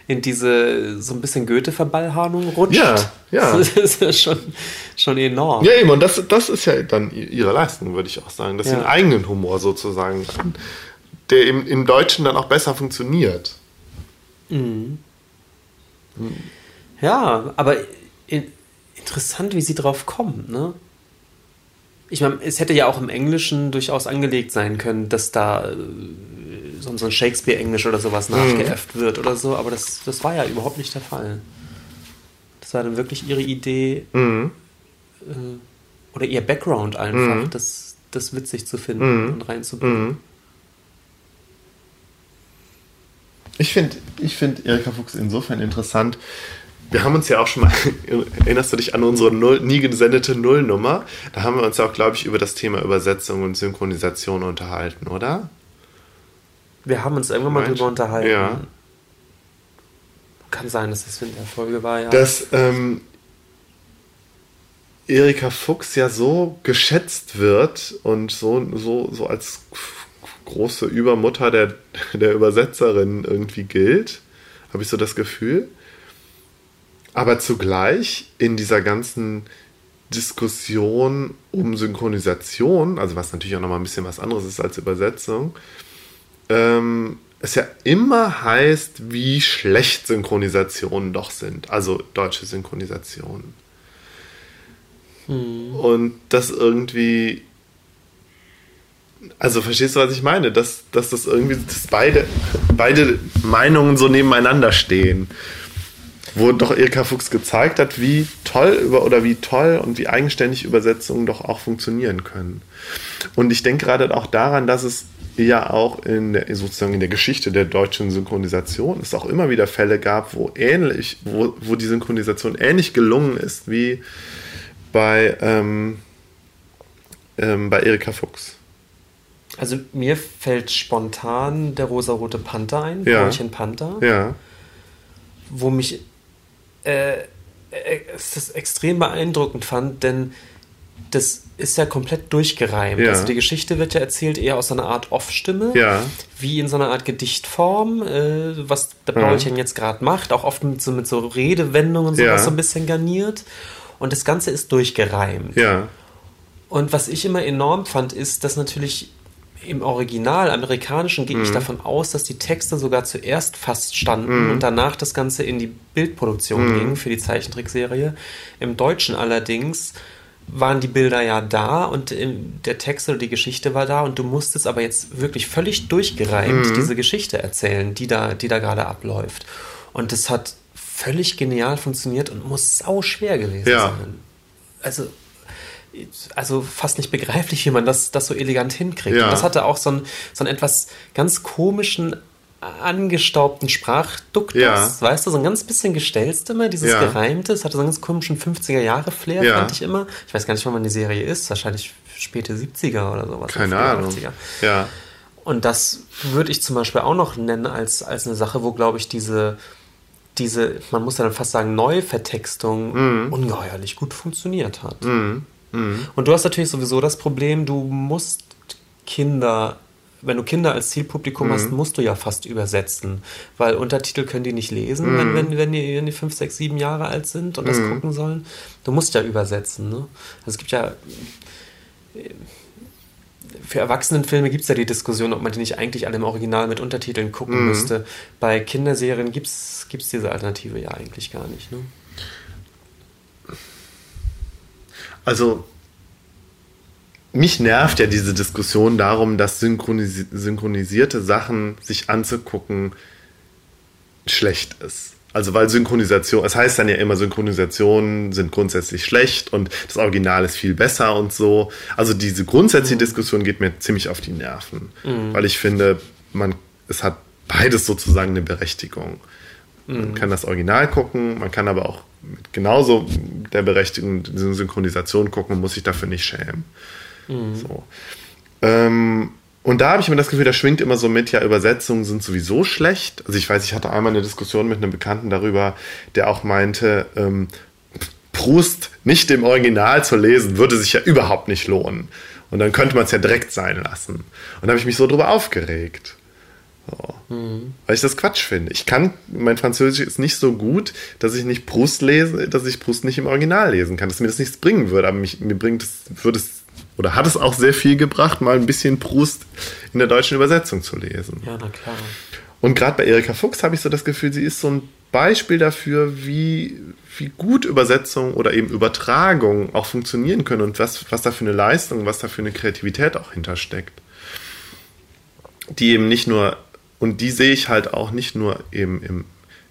in diese so ein bisschen Goethe-Verballharnung rutscht. Ja, ja. Das ist ja schon, schon enorm. Ja, eben, und das, das ist ja dann ihre Leistung, würde ich auch sagen. Dass ja. sie einen eigenen Humor sozusagen, der im, im Deutschen dann auch besser funktioniert. Mhm. Ja, aber in, interessant, wie sie drauf kommen, ne? Ich meine, es hätte ja auch im Englischen durchaus angelegt sein können, dass da äh, so ein Shakespeare-Englisch oder sowas mhm. nachgeäfft wird oder so, aber das, das war ja überhaupt nicht der Fall. Das war dann wirklich ihre Idee mhm. äh, oder ihr Background einfach, mhm. das, das witzig zu finden mhm. und reinzubringen. Mhm. Ich finde ich find Erika Fuchs insofern interessant. Wir haben uns ja auch schon mal, erinnerst du dich an unsere Null, nie gesendete Nullnummer? Da haben wir uns ja auch, glaube ich, über das Thema Übersetzung und Synchronisation unterhalten, oder? Wir haben uns irgendwann mal drüber unterhalten. Ja. Kann sein, dass das in der Folge war, ja. Dass ähm, Erika Fuchs ja so geschätzt wird und so, so, so als große Übermutter der, der Übersetzerin irgendwie gilt, habe ich so das Gefühl. Aber zugleich in dieser ganzen Diskussion um Synchronisation, also was natürlich auch nochmal ein bisschen was anderes ist als Übersetzung, ähm, es ja immer heißt, wie schlecht Synchronisationen doch sind, also deutsche Synchronisationen. Hm. Und das irgendwie also verstehst du, was ich meine? Dass, dass das irgendwie, dass beide, beide Meinungen so nebeneinander stehen. wo doch Erika Fuchs gezeigt hat, wie toll über oder wie toll und wie eigenständig Übersetzungen doch auch funktionieren können. Und ich denke gerade auch daran, dass es ja auch in der, sozusagen in der Geschichte der deutschen Synchronisation es auch immer wieder Fälle gab, wo ähnlich, wo, wo die Synchronisation ähnlich gelungen ist wie bei, ähm, ähm, bei Erika Fuchs. Also mir fällt spontan der rosarote Panther ein, Ja. Brötchen Panther, Ja, wo mich äh, äh, es das extrem beeindruckend fand, denn das ist ja komplett durchgereimt. Ja. Also die Geschichte wird ja erzählt eher aus einer Art Off-Stimme, ja, wie in so einer Art Gedichtform, äh, was der Ja. Paulchen jetzt gerade macht, auch oft mit so, mit so Redewendungen sowas Ja. so ein bisschen garniert. Und das Ganze ist durchgereimt. ja, Und was ich immer enorm fand, ist, dass natürlich im Original, amerikanischen, gehe ich Mhm. davon aus, dass die Texte sogar zuerst fast standen und danach das Ganze in die Bildproduktion Mhm. ging für die Zeichentrickserie. Im Deutschen allerdings waren die Bilder ja da und ähm, der Text oder die Geschichte war da und du musstest aber jetzt wirklich völlig durchgereimt Mhm. diese Geschichte erzählen, die da, die da gerade abläuft. Und das hat völlig genial funktioniert und muss sau schwer gewesen Ja. sein. Also also fast nicht begreiflich, wie man das, das so elegant hinkriegt. Ja. Und das hatte auch so einen, so einen etwas ganz komischen, angestaubten Sprachduktus, Ja. weißt du, so ein ganz bisschen gestelzt immer, dieses Ja. Gereimte. Es hatte so einen ganz komischen 50er-Jahre-Flair, Ja. fand ich immer. Ich weiß gar nicht, wann man die Serie ist, wahrscheinlich späte 70er oder sowas. keine Ahnung. 80er. Ja, Und das würde ich zum Beispiel auch noch nennen als, als eine Sache, wo, glaube ich, diese, diese, man muss ja dann fast sagen, Neuvertextung Mhm. ungeheuerlich gut funktioniert hat. Und du hast natürlich sowieso das Problem, du musst Kinder, wenn du Kinder als Zielpublikum hast, Mhm. musst du ja fast übersetzen, weil Untertitel können die nicht lesen, Mhm. wenn, wenn, wenn, die, wenn die fünf, sechs, sieben Jahre alt sind und das gucken sollen. Du musst ja übersetzen. Ne? Also es gibt ja für Erwachsenenfilme gibt es ja die Diskussion, ob man die nicht eigentlich alle im Original mit Untertiteln gucken Mhm. müsste. Bei Kinderserien gibt es diese Alternative ja eigentlich gar nicht. Ne? Also, mich nervt ja diese Diskussion darum, dass synchronisi synchronisierte Sachen sich anzugucken schlecht ist. Also weil Synchronisation, es heißt dann ja immer, Synchronisationen sind grundsätzlich schlecht und das Original ist viel besser und so. Also diese grundsätzliche Diskussion geht mir ziemlich auf die Nerven, weil ich finde, man, es hat beides sozusagen eine Berechtigung. Man kann das Original gucken, man kann aber auch mit genauso der Berechtigung diese Synchronisation gucken und muss sich dafür nicht schämen. So. Ähm, und da habe ich immer das Gefühl, da schwingt immer so mit, ja, Übersetzungen sind sowieso schlecht. Also ich weiß, ich hatte einmal eine Diskussion mit einem Bekannten darüber, der auch meinte, ähm, Proust nicht im Original zu lesen, würde sich ja überhaupt nicht lohnen. Und dann könnte man es ja direkt sein lassen. Und da habe ich mich so drüber aufgeregt. So. Weil ich das Quatsch finde. Ich kann, mein Französisch ist nicht so gut, dass ich nicht Proust lese, dass ich Proust nicht im Original lesen kann, dass mir das nichts bringen würde. Aber mich, mir bringt es, würde es, oder hat es auch sehr viel gebracht, mal ein bisschen Proust in der deutschen Übersetzung zu lesen. Ja, na klar. Und gerade bei Erika Fuchs habe ich so das Gefühl, sie ist so ein Beispiel dafür, wie, wie gut Übersetzung oder eben Übertragung auch funktionieren können und was, was da für eine Leistung, was da für eine Kreativität auch hintersteckt. Die eben nicht nur, und die sehe ich halt auch nicht nur eben im,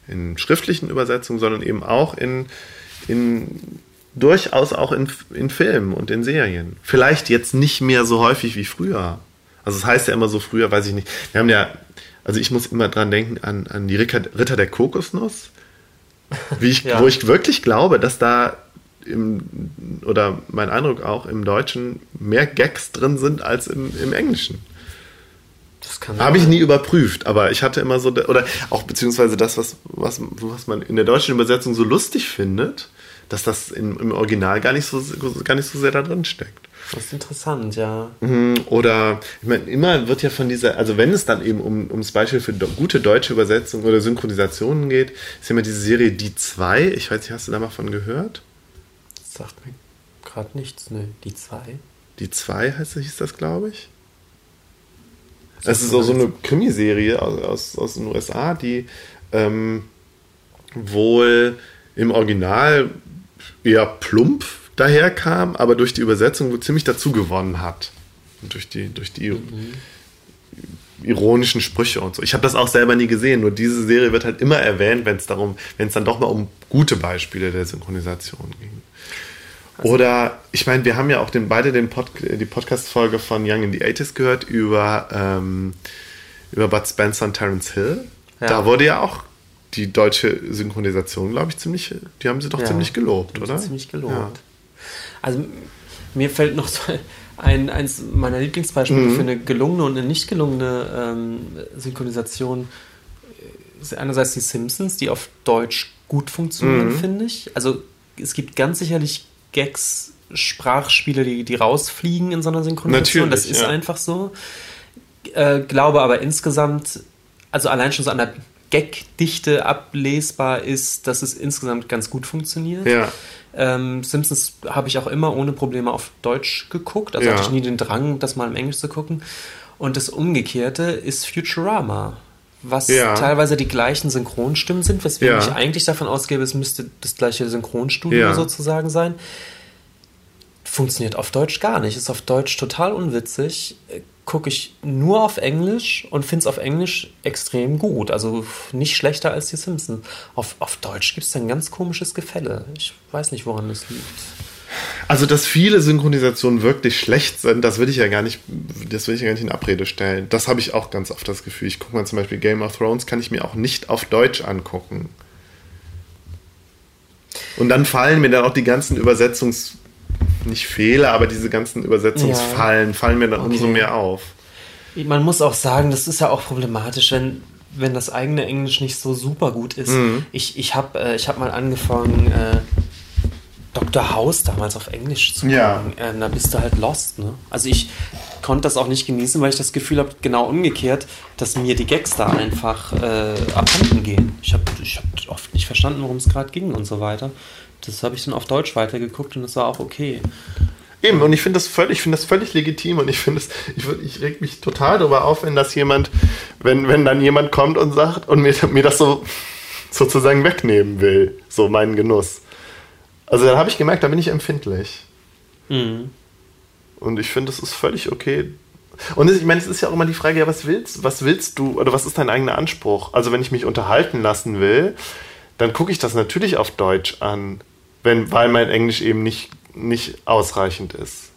in schriftlichen Übersetzungen, sondern eben auch in, in durchaus auch in, in Filmen und in Serien. Vielleicht jetzt nicht mehr so häufig wie früher. Also es heißt ja immer so früher, weiß ich nicht. Wir haben ja, also ich muss immer dran denken an, an die Ritter, der Kokosnuss, ich, Ja. wo ich wirklich glaube, dass da im, oder mein Eindruck auch im Deutschen mehr Gags drin sind als im, im Englischen. Kann Habe ich nie überprüft, aber ich hatte immer so, oder auch beziehungsweise das, was, was, was man in der deutschen Übersetzung so lustig findet, dass das im, im Original gar nicht, so, gar nicht so sehr da drin steckt. Das ist interessant, ja. Oder, ich meine, immer wird ja von dieser, also wenn es dann eben um, ums Beispiel für do, gute deutsche Übersetzung oder Synchronisationen geht, ist ja immer diese Serie Die zwei. Ich weiß nicht, hast du da mal von gehört? Das sagt mir gerade nichts, ne? Die zwei. Die zwei heißt, hieß das, glaube ich. Hast ist auch so eine Krimiserie aus, aus, aus den USA, die ähm, wohl im Original eher plump daherkam, aber durch die Übersetzung wohl ziemlich dazu gewonnen hat. Und durch die, durch die ironischen Sprüche und so. Ich habe das auch selber nie gesehen, nur diese Serie wird halt immer erwähnt, wenn es darum, wenn es dann doch mal um gute Beispiele der Synchronisation ging. Also Oder, ich meine, wir haben ja auch den, beide den Pod, die Podcast-Folge von Young in the 80s gehört über, ähm, über Bud Spencer und Terence Hill. Ja. Da wurde ja auch die deutsche Synchronisation, glaube ich, ziemlich, die haben sie doch ja, ziemlich gelobt, oder? Ziemlich gelobt. Ja. Also mir fällt noch so ein, eins meiner Lieblingsbeispiele mhm. für eine gelungene und eine nicht gelungene ähm, Synchronisation ist einerseits die Simpsons, die auf Deutsch gut funktionieren, mhm. finde ich. Also es gibt ganz sicherlich Gags, Sprachspiele, die, die rausfliegen in so einer Synchronisation. Natürlich, das ist ja. einfach so. Äh, glaube aber insgesamt, also allein schon so an der Gagdichte ablesbar ist, dass es insgesamt ganz gut funktioniert. Ja. Ähm, Simpsons habe ich auch immer ohne Probleme auf Deutsch geguckt, also ja. hatte ich nie den Drang, das mal im Englisch zu gucken. Und das Umgekehrte ist Futurama, was ja. teilweise die gleichen Synchronstimmen sind, weswegen ja. ich eigentlich davon ausgehe, es müsste das gleiche Synchronstudio sozusagen sein. Funktioniert auf Deutsch gar nicht, ist auf Deutsch total unwitzig gucke ich nur auf Englisch und finde es auf Englisch extrem gut. Also nicht schlechter als die Simpsons. Auf, auf Deutsch gibt es ein ganz komisches Gefälle. Ich weiß nicht, woran das liegt. Also, dass viele Synchronisationen wirklich schlecht sind, das will ich ja gar nicht, das will ich ja gar nicht in Abrede stellen. Das habe ich auch ganz oft das Gefühl. Ich gucke mal zum Beispiel Game of Thrones, kann ich mir auch nicht auf Deutsch angucken. Und dann fallen mir dann auch die ganzen Übersetzungs- nicht Fehler, aber diese ganzen Übersetzungsfallen ja. fallen mir dann okay. umso mehr auf. Man muss auch sagen, das ist ja auch problematisch, wenn, wenn das eigene Englisch nicht so super gut ist. Mhm. Ich, ich habe äh, hab mal angefangen, äh, Dr. House damals auf Englisch zu gucken. Ja. Äh, da bist du halt lost. Ne? Also ich konnte das auch nicht genießen, weil ich das Gefühl habe, genau umgekehrt, dass mir die Gags da einfach äh, abhanden gehen. Ich habe ich hab oft nicht verstanden, worum es gerade ging und so weiter das habe ich dann auf Deutsch weitergeguckt und das war auch okay. Eben, und ich finde das völlig, das völlig legitim und ich finde es, ich, ich reg mich total darüber auf, wenn das jemand, wenn, wenn dann jemand kommt und sagt und mir, mir das so sozusagen wegnehmen will, so meinen Genuss. Also dann habe ich gemerkt, da bin ich empfindlich. Mhm. Und ich finde, das ist völlig okay. Und ich meine, es ist ja auch immer die Frage, ja, was willst, was willst du oder was ist dein eigener Anspruch? Also wenn ich mich unterhalten lassen will, dann gucke ich das natürlich auf Deutsch an wenn, weil mein Englisch eben nicht, nicht ausreichend ist.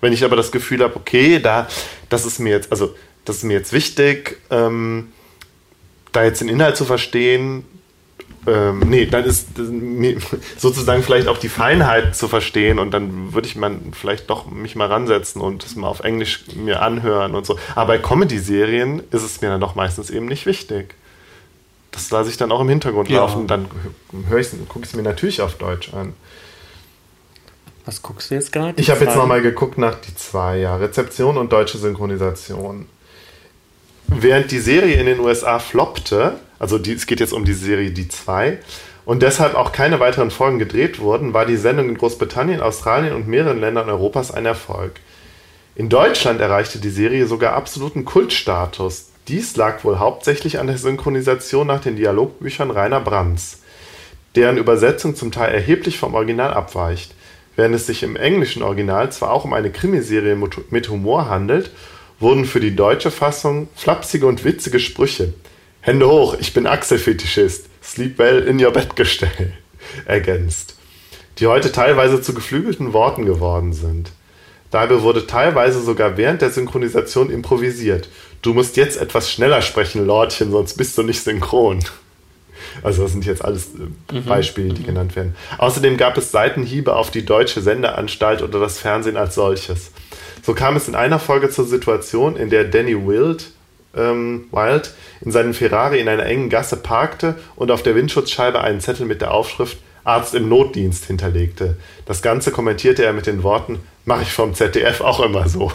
Wenn ich aber das Gefühl habe, okay, da, das ist mir jetzt, also das ist mir jetzt wichtig, ähm, da jetzt den Inhalt zu verstehen, ähm, nee, dann ist sozusagen vielleicht auch die Feinheit zu verstehen und dann würde ich man vielleicht doch mich mal ransetzen und das mal auf Englisch mir anhören und so. Aber bei Comedy-Serien ist es mir dann doch meistens eben nicht wichtig das lasse ich dann auch im Hintergrund ja. laufen. Dann höre ich gucke ich es mir natürlich auf Deutsch an. Was guckst du jetzt gerade? Ich habe jetzt nochmal geguckt nach die zwei, ja. Rezeption und deutsche Synchronisation. Während die Serie in den USA floppte, also die, es geht jetzt um die Serie Die 2, und deshalb auch keine weiteren Folgen gedreht wurden, war die Sendung in Großbritannien, Australien und mehreren Ländern Europas ein Erfolg. In Deutschland erreichte die Serie sogar absoluten Kultstatus. Dies lag wohl hauptsächlich an der Synchronisation nach den Dialogbüchern Rainer Brandts, deren Übersetzung zum Teil erheblich vom Original abweicht. Während es sich im englischen Original zwar auch um eine Krimiserie mit Humor handelt, wurden für die deutsche Fassung flapsige und witzige Sprüche Hände hoch, ich bin Achselfetischist, sleep well in your Bettgestell ergänzt, die heute teilweise zu geflügelten Worten geworden sind. Dabei wurde teilweise sogar während der Synchronisation improvisiert du musst jetzt etwas schneller sprechen, Lordchen, sonst bist du nicht synchron. Also das sind jetzt alles äh, mhm. Beispiele, die mhm. genannt werden. Außerdem gab es Seitenhiebe auf die deutsche Sendeanstalt oder das Fernsehen als solches. So kam es in einer Folge zur Situation, in der Danny Wild, ähm, Wild in seinem Ferrari in einer engen Gasse parkte und auf der Windschutzscheibe einen Zettel mit der Aufschrift Arzt im Notdienst hinterlegte. Das Ganze kommentierte er mit den Worten, mache ich vom ZDF auch immer so.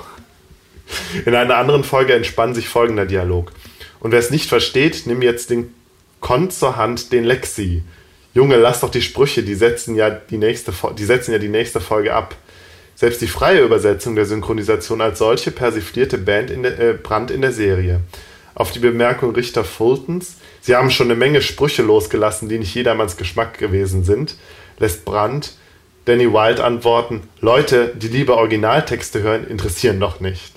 In einer anderen Folge entspann sich folgender Dialog. Und wer es nicht versteht, nimm jetzt den Kont zur Hand, den Lexi. Junge, lass doch die Sprüche, die setzen ja die nächste, die setzen ja die nächste Folge ab. Selbst die freie Übersetzung der Synchronisation als solche persiflierte Band in der, äh, Brand in der Serie. Auf die Bemerkung Richter Fultons, sie haben schon eine Menge Sprüche losgelassen, die nicht jedermanns Geschmack gewesen sind, lässt Brand Danny Wild antworten, Leute, die lieber Originaltexte hören, interessieren doch nicht.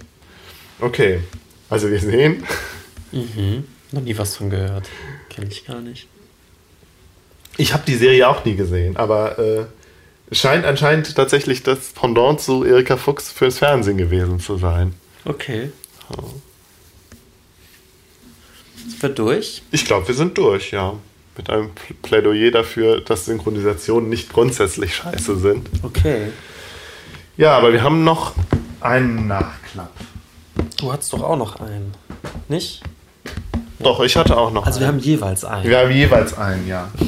Okay. Also wir sehen. Mhm. Noch nie was von gehört. Kenne ich gar nicht. Ich habe die Serie auch nie gesehen, aber äh, scheint anscheinend tatsächlich das Pendant zu Erika Fuchs fürs Fernsehen gewesen zu sein. Okay. Sind wir durch? Ich glaube, wir sind durch, ja. Mit einem Plädoyer dafür, dass Synchronisationen nicht grundsätzlich scheiße sind. Okay. Ja, aber wir haben noch einen Nachklapp. Du hattest doch auch noch einen. Nicht? Doch, ich hatte auch noch Also wir einen. haben jeweils einen. wir haben jeweils einen, ja.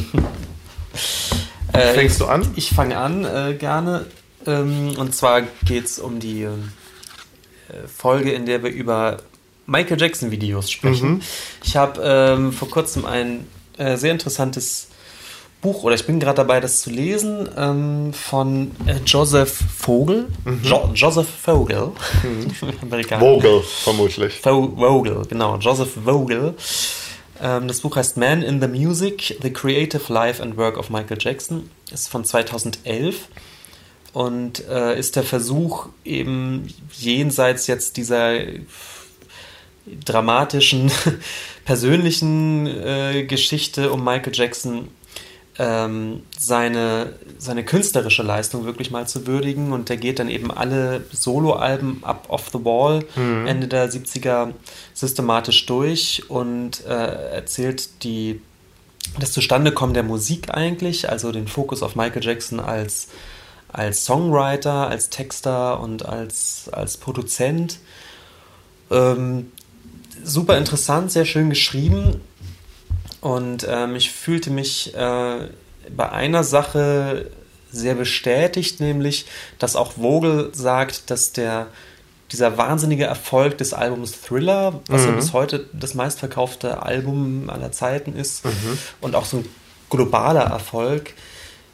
Äh, Fängst du an? Ich fange an, äh, gerne. Ähm, und zwar geht es um die äh, Folge, in der wir über Michael Jackson-Videos sprechen. Mhm. Ich habe ähm, vor kurzem ein äh, sehr interessantes Buch, oder ich bin gerade dabei, das zu lesen, ähm, von äh, Joseph Vogel. Jo Joseph Vogel. Amerikaner. Vogel, vermutlich. Vo- Vogel, genau, Joseph Vogel. Ähm, das Buch heißt Man in the Music, The Creative Life and Work of Michael Jackson. Ist von 2011 und äh, ist der Versuch, eben jenseits jetzt dieser dramatischen, persönlichen äh, Geschichte um Michael Jackson ähm, seine, seine künstlerische Leistung wirklich mal zu würdigen. Und der geht dann eben alle Soloalben ab Off the Wall Ende der 70er systematisch durch und äh, erzählt die, das Zustandekommen der Musik eigentlich, also den Fokus auf Michael Jackson als, als Songwriter, als Texter und als, als Produzent. Ähm, super interessant, sehr schön geschrieben. Und ähm, ich fühlte mich äh, bei einer Sache sehr bestätigt, nämlich, dass auch Vogel sagt, dass der dieser wahnsinnige Erfolg des Albums Thriller, was ja bis heute das meistverkaufte Album aller Zeiten ist und auch so ein globaler Erfolg,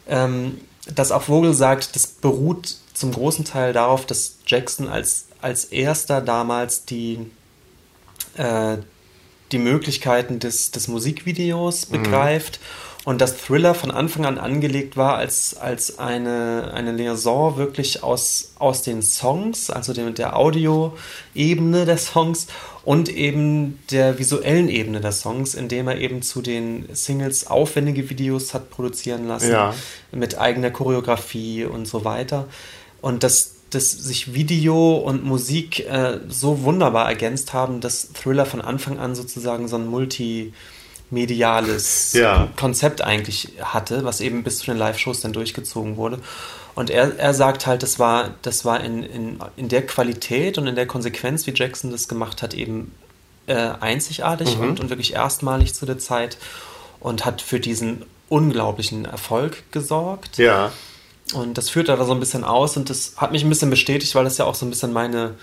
ähm, dass auch Vogel sagt, das beruht zum großen Teil darauf, dass Jackson als, als erster damals die, äh, die Möglichkeiten des, des Musikvideos begreift und dass Thriller von Anfang an angelegt war als, als eine, eine Liaison wirklich aus, aus den Songs, also der, der Audio-Ebene der Songs und eben der visuellen Ebene der Songs, indem er eben zu den Singles aufwendige Videos hat produzieren lassen Ja. mit eigener Choreografie und so weiter. Und dass, dass sich Video und Musik äh, so wunderbar ergänzt haben, dass Thriller von Anfang an sozusagen so ein multimediales Ja. Konzept eigentlich hatte, was eben bis zu den Live-Shows dann durchgezogen wurde. Und er, er sagt halt, das war, das war in, in, in der Qualität und in der Konsequenz, wie Jackson das gemacht hat, eben äh, einzigartig und, und wirklich erstmalig zu der Zeit und hat für diesen unglaublichen Erfolg gesorgt. Ja. Und das führt da so ein bisschen aus und das hat mich ein bisschen bestätigt, weil das ja auch so ein bisschen meine,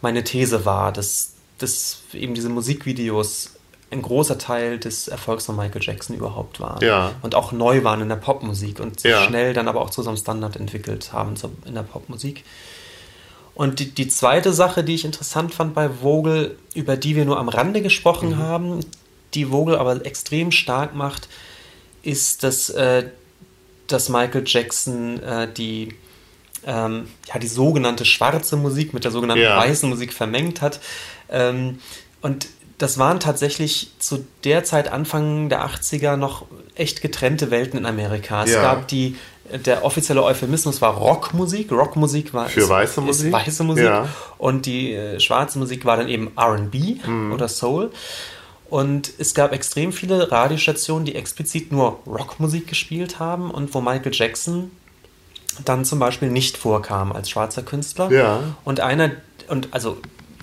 meine These war, dass, dass eben diese Musikvideos ein großer Teil des Erfolgs von Michael Jackson überhaupt waren. Ja. Und auch neu waren in der Popmusik und sich Ja. schnell dann aber auch zu so einem Standard entwickelt haben in der Popmusik. Und die, die zweite Sache, die ich interessant fand bei Vogel, über die wir nur am Rande gesprochen haben, die Vogel aber extrem stark macht, ist, dass, äh, dass Michael Jackson äh, die, ähm, ja, die sogenannte schwarze Musik mit der sogenannten Ja. weißen Musik vermengt hat. Ähm, und das waren tatsächlich zu der Zeit, Anfang der 80er, noch echt getrennte Welten in Amerika. Es Ja. gab die, der offizielle Euphemismus war Rockmusik. Rockmusik war Für weiße ist Musik? weiße Musik. Ja. Und die äh, schwarze Musik war dann eben RB Mhm. oder Soul. Und es gab extrem viele Radiostationen, die explizit nur Rockmusik gespielt haben und wo Michael Jackson dann zum Beispiel nicht vorkam als schwarzer Künstler. Ja. Und einer, und also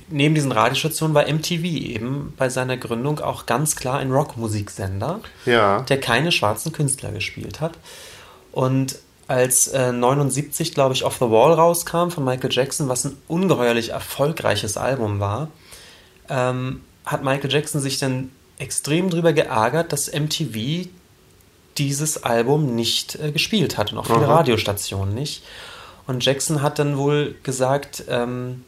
neben diesen Radiostationen war MTV eben bei seiner Gründung auch ganz klar ein Rockmusiksender Ja. der keine schwarzen Künstler gespielt hat. Und als äh, 79, glaube ich, Off the Wall rauskam von Michael Jackson, was ein ungeheuerlich erfolgreiches Album war, ähm, hat Michael Jackson sich dann extrem drüber geärgert, dass MTV dieses Album nicht äh, gespielt hat und auch viele Aha. Radiostationen nicht. Und Jackson hat dann wohl gesagt, ähm,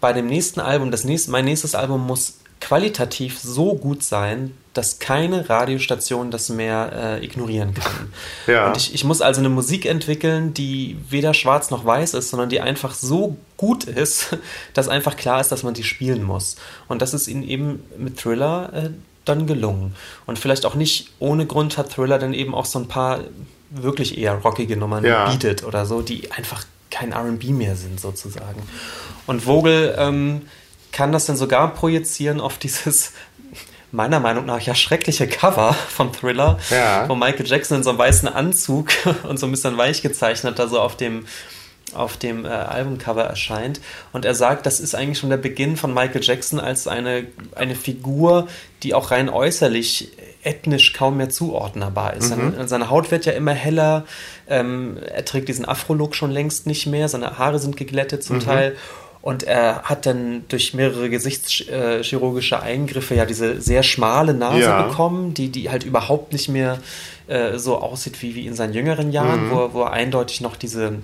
bei dem nächsten Album, das nächste, mein nächstes Album muss qualitativ so gut sein, dass keine Radiostation das mehr äh, ignorieren kann. Ja. Und ich, ich muss also eine Musik entwickeln, die weder schwarz noch weiß ist, sondern die einfach so gut ist, dass einfach klar ist, dass man die spielen muss. Und das ist ihnen eben mit Thriller äh, dann gelungen. Und vielleicht auch nicht ohne Grund hat Thriller dann eben auch so ein paar wirklich eher rockige Nummern ja. bietet oder so, die einfach kein RB mehr sind, sozusagen. Und Vogel ähm, kann das dann sogar projizieren auf dieses meiner Meinung nach ja schreckliche Cover vom Thriller, ja. wo Michael Jackson in so einem weißen Anzug und so ein bisschen weich gezeichnet da so auf dem auf dem äh, Albumcover erscheint. Und er sagt, das ist eigentlich schon der Beginn von Michael Jackson als eine, eine Figur, die auch rein äußerlich ethnisch kaum mehr zuordnerbar ist. Mhm. Seine, seine, Haut wird ja immer heller, ähm, er trägt diesen Afro-Look schon längst nicht mehr, seine Haare sind geglättet zum mhm. Teil. Und er hat dann durch mehrere gesichtschirurgische Eingriffe ja diese sehr schmale Nase ja. bekommen, die, die halt überhaupt nicht mehr äh, so aussieht wie, wie in seinen jüngeren Jahren, mhm. wo, wo er eindeutig noch diese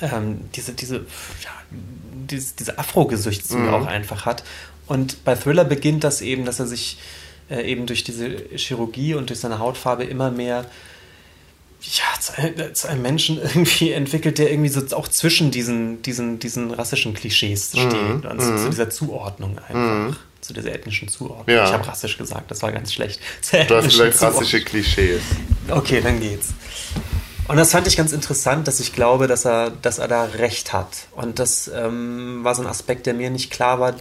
ähm, diese, diese, ja, diese, diese Afro-Gesichtszüge mhm. auch einfach hat. Und bei Thriller beginnt das eben, dass er sich äh, eben durch diese Chirurgie und durch seine Hautfarbe immer mehr ja, zu, einem Menschen irgendwie entwickelt, der irgendwie so auch zwischen diesen, diesen, diesen rassischen Klischees mhm. steht und zu, zu, mhm. dieser Zuordnung einfach. Mhm. Zu dieser ethnischen Zuordnung. Ja. Ich habe rassisch gesagt, das war ganz schlecht. Du hast gesagt rassische Klischees. Okay, dann geht's. Und das fand ich ganz interessant, dass ich glaube, dass er, dass er da recht hat. Und das ähm, war so ein Aspekt, der mir nicht klar war,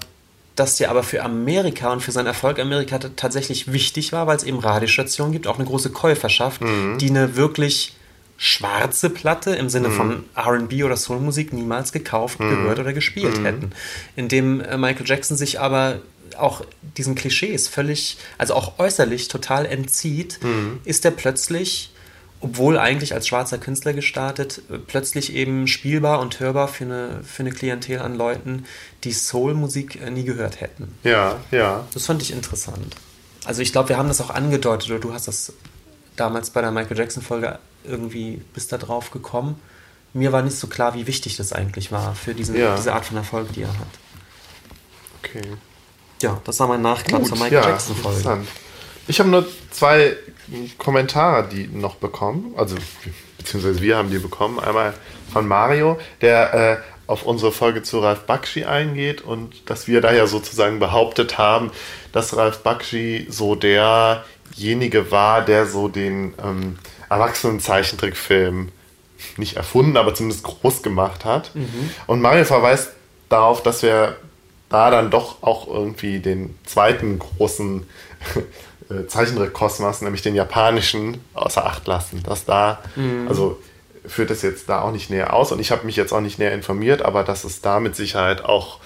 dass der aber für Amerika und für seinen Erfolg Amerika tatsächlich wichtig war, weil es eben Radiostationen gibt, auch eine große Käuferschaft, mhm. die eine wirklich schwarze Platte im Sinne mhm. von RB oder Soulmusik niemals gekauft, mhm. gehört oder gespielt mhm. hätten. Indem äh, Michael Jackson sich aber auch diesen Klischees völlig, also auch äußerlich total entzieht, mhm. ist er plötzlich obwohl eigentlich als schwarzer Künstler gestartet, plötzlich eben spielbar und hörbar für eine, für eine Klientel an Leuten, die Soul-Musik äh, nie gehört hätten. Ja, ja. Das fand ich interessant. Also ich glaube, wir haben das auch angedeutet, oder du hast das damals bei der Michael Jackson-Folge irgendwie bis da drauf gekommen. Mir war nicht so klar, wie wichtig das eigentlich war für diesen, ja. diese Art von Erfolg, die er hat. Okay. Ja, das war mein Nachklapp zur Michael ja, Jackson-Folge. Ich habe nur zwei Kommentare, die noch bekommen. Also, beziehungsweise wir haben die bekommen. Einmal von Mario, der äh, auf unsere Folge zu Ralf Bakshi eingeht und dass wir da ja sozusagen behauptet haben, dass Ralf Bakshi so derjenige war, der so den ähm, Erwachsenen-Zeichentrickfilm nicht erfunden, aber zumindest groß gemacht hat. Mhm. Und Mario verweist darauf, dass wir da dann doch auch irgendwie den zweiten großen äh, Zeichentrick-Kosmos, nämlich den japanischen, außer Acht lassen. Dass da, mhm. also führt das jetzt da auch nicht näher aus und ich habe mich jetzt auch nicht näher informiert, aber dass es da mit Sicherheit auch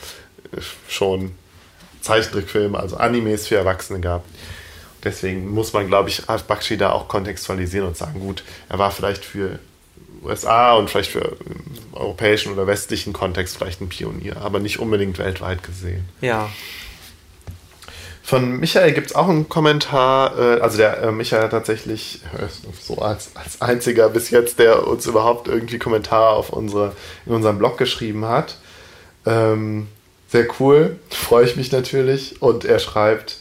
äh, schon Zeichentrickfilme, also Animes für Erwachsene gab. Deswegen muss man, glaube ich, Ralf Bakshi da auch kontextualisieren und sagen, gut, er war vielleicht für USA und vielleicht für europäischen oder westlichen Kontext vielleicht ein Pionier, aber nicht unbedingt weltweit gesehen. Ja, von Michael gibt es auch einen Kommentar, äh, also der äh, Michael tatsächlich äh, so als, als einziger bis jetzt, der uns überhaupt irgendwie Kommentare auf unsere, in unserem Blog geschrieben hat. Ähm, sehr cool, freue ich mich natürlich. Und er schreibt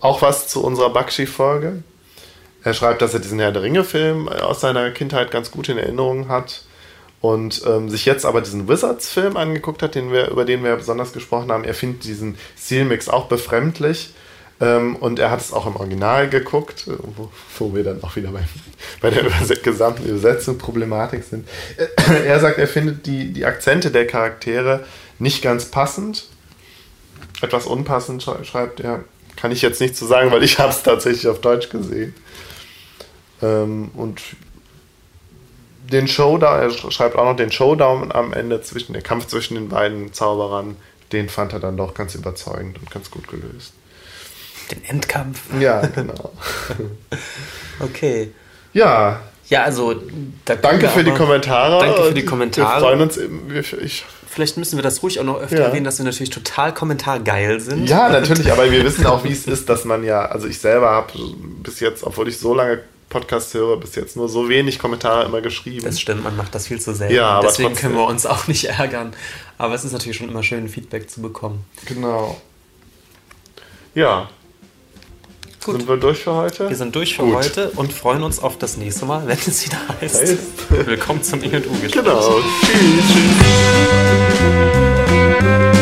auch was zu unserer Bakshi-Folge. Er schreibt, dass er diesen Herr der Ringe-Film aus seiner Kindheit ganz gut in Erinnerung hat und ähm, sich jetzt aber diesen Wizards-Film angeguckt hat, den wir, über den wir besonders gesprochen haben. Er findet diesen Stilmix auch befremdlich. Ähm, und er hat es auch im Original geguckt, äh, wo, wo wir dann auch wieder bei, bei der gesamten Übersetzung Problematik sind. Äh, er sagt, er findet die, die Akzente der Charaktere nicht ganz passend. Etwas unpassend schreibt er. Kann ich jetzt nicht zu so sagen, weil ich habe es tatsächlich auf Deutsch gesehen. Ähm, und den Showdown, er schreibt auch noch den Showdown am Ende zwischen, der Kampf zwischen den beiden Zauberern, den fand er dann doch ganz überzeugend und ganz gut gelöst. Den Endkampf? Ja, genau. okay. Ja. Ja, also. danke für die Kommentare. Danke für die Kommentare. Wir freuen uns. Ich, Vielleicht müssen wir das ruhig auch noch öfter ja. erwähnen, dass wir natürlich total kommentargeil sind. Ja, natürlich, aber wir wissen auch, wie es ist, dass man ja, also ich selber habe bis jetzt, obwohl ich so lange Podcast-Hörer bis jetzt nur so wenig Kommentare immer geschrieben. Das stimmt, man macht das viel zu selten. Ja, aber Deswegen trotzdem. können wir uns auch nicht ärgern. Aber es ist natürlich schon immer schön, Feedback zu bekommen. Genau. Ja. Gut. Sind wir durch für heute? Wir sind durch für Gut. heute und freuen uns auf das nächste Mal, wenn es wieder heißt. heißt. Willkommen zum e IU-Gespräch. Genau. Tschüss. Tschüss.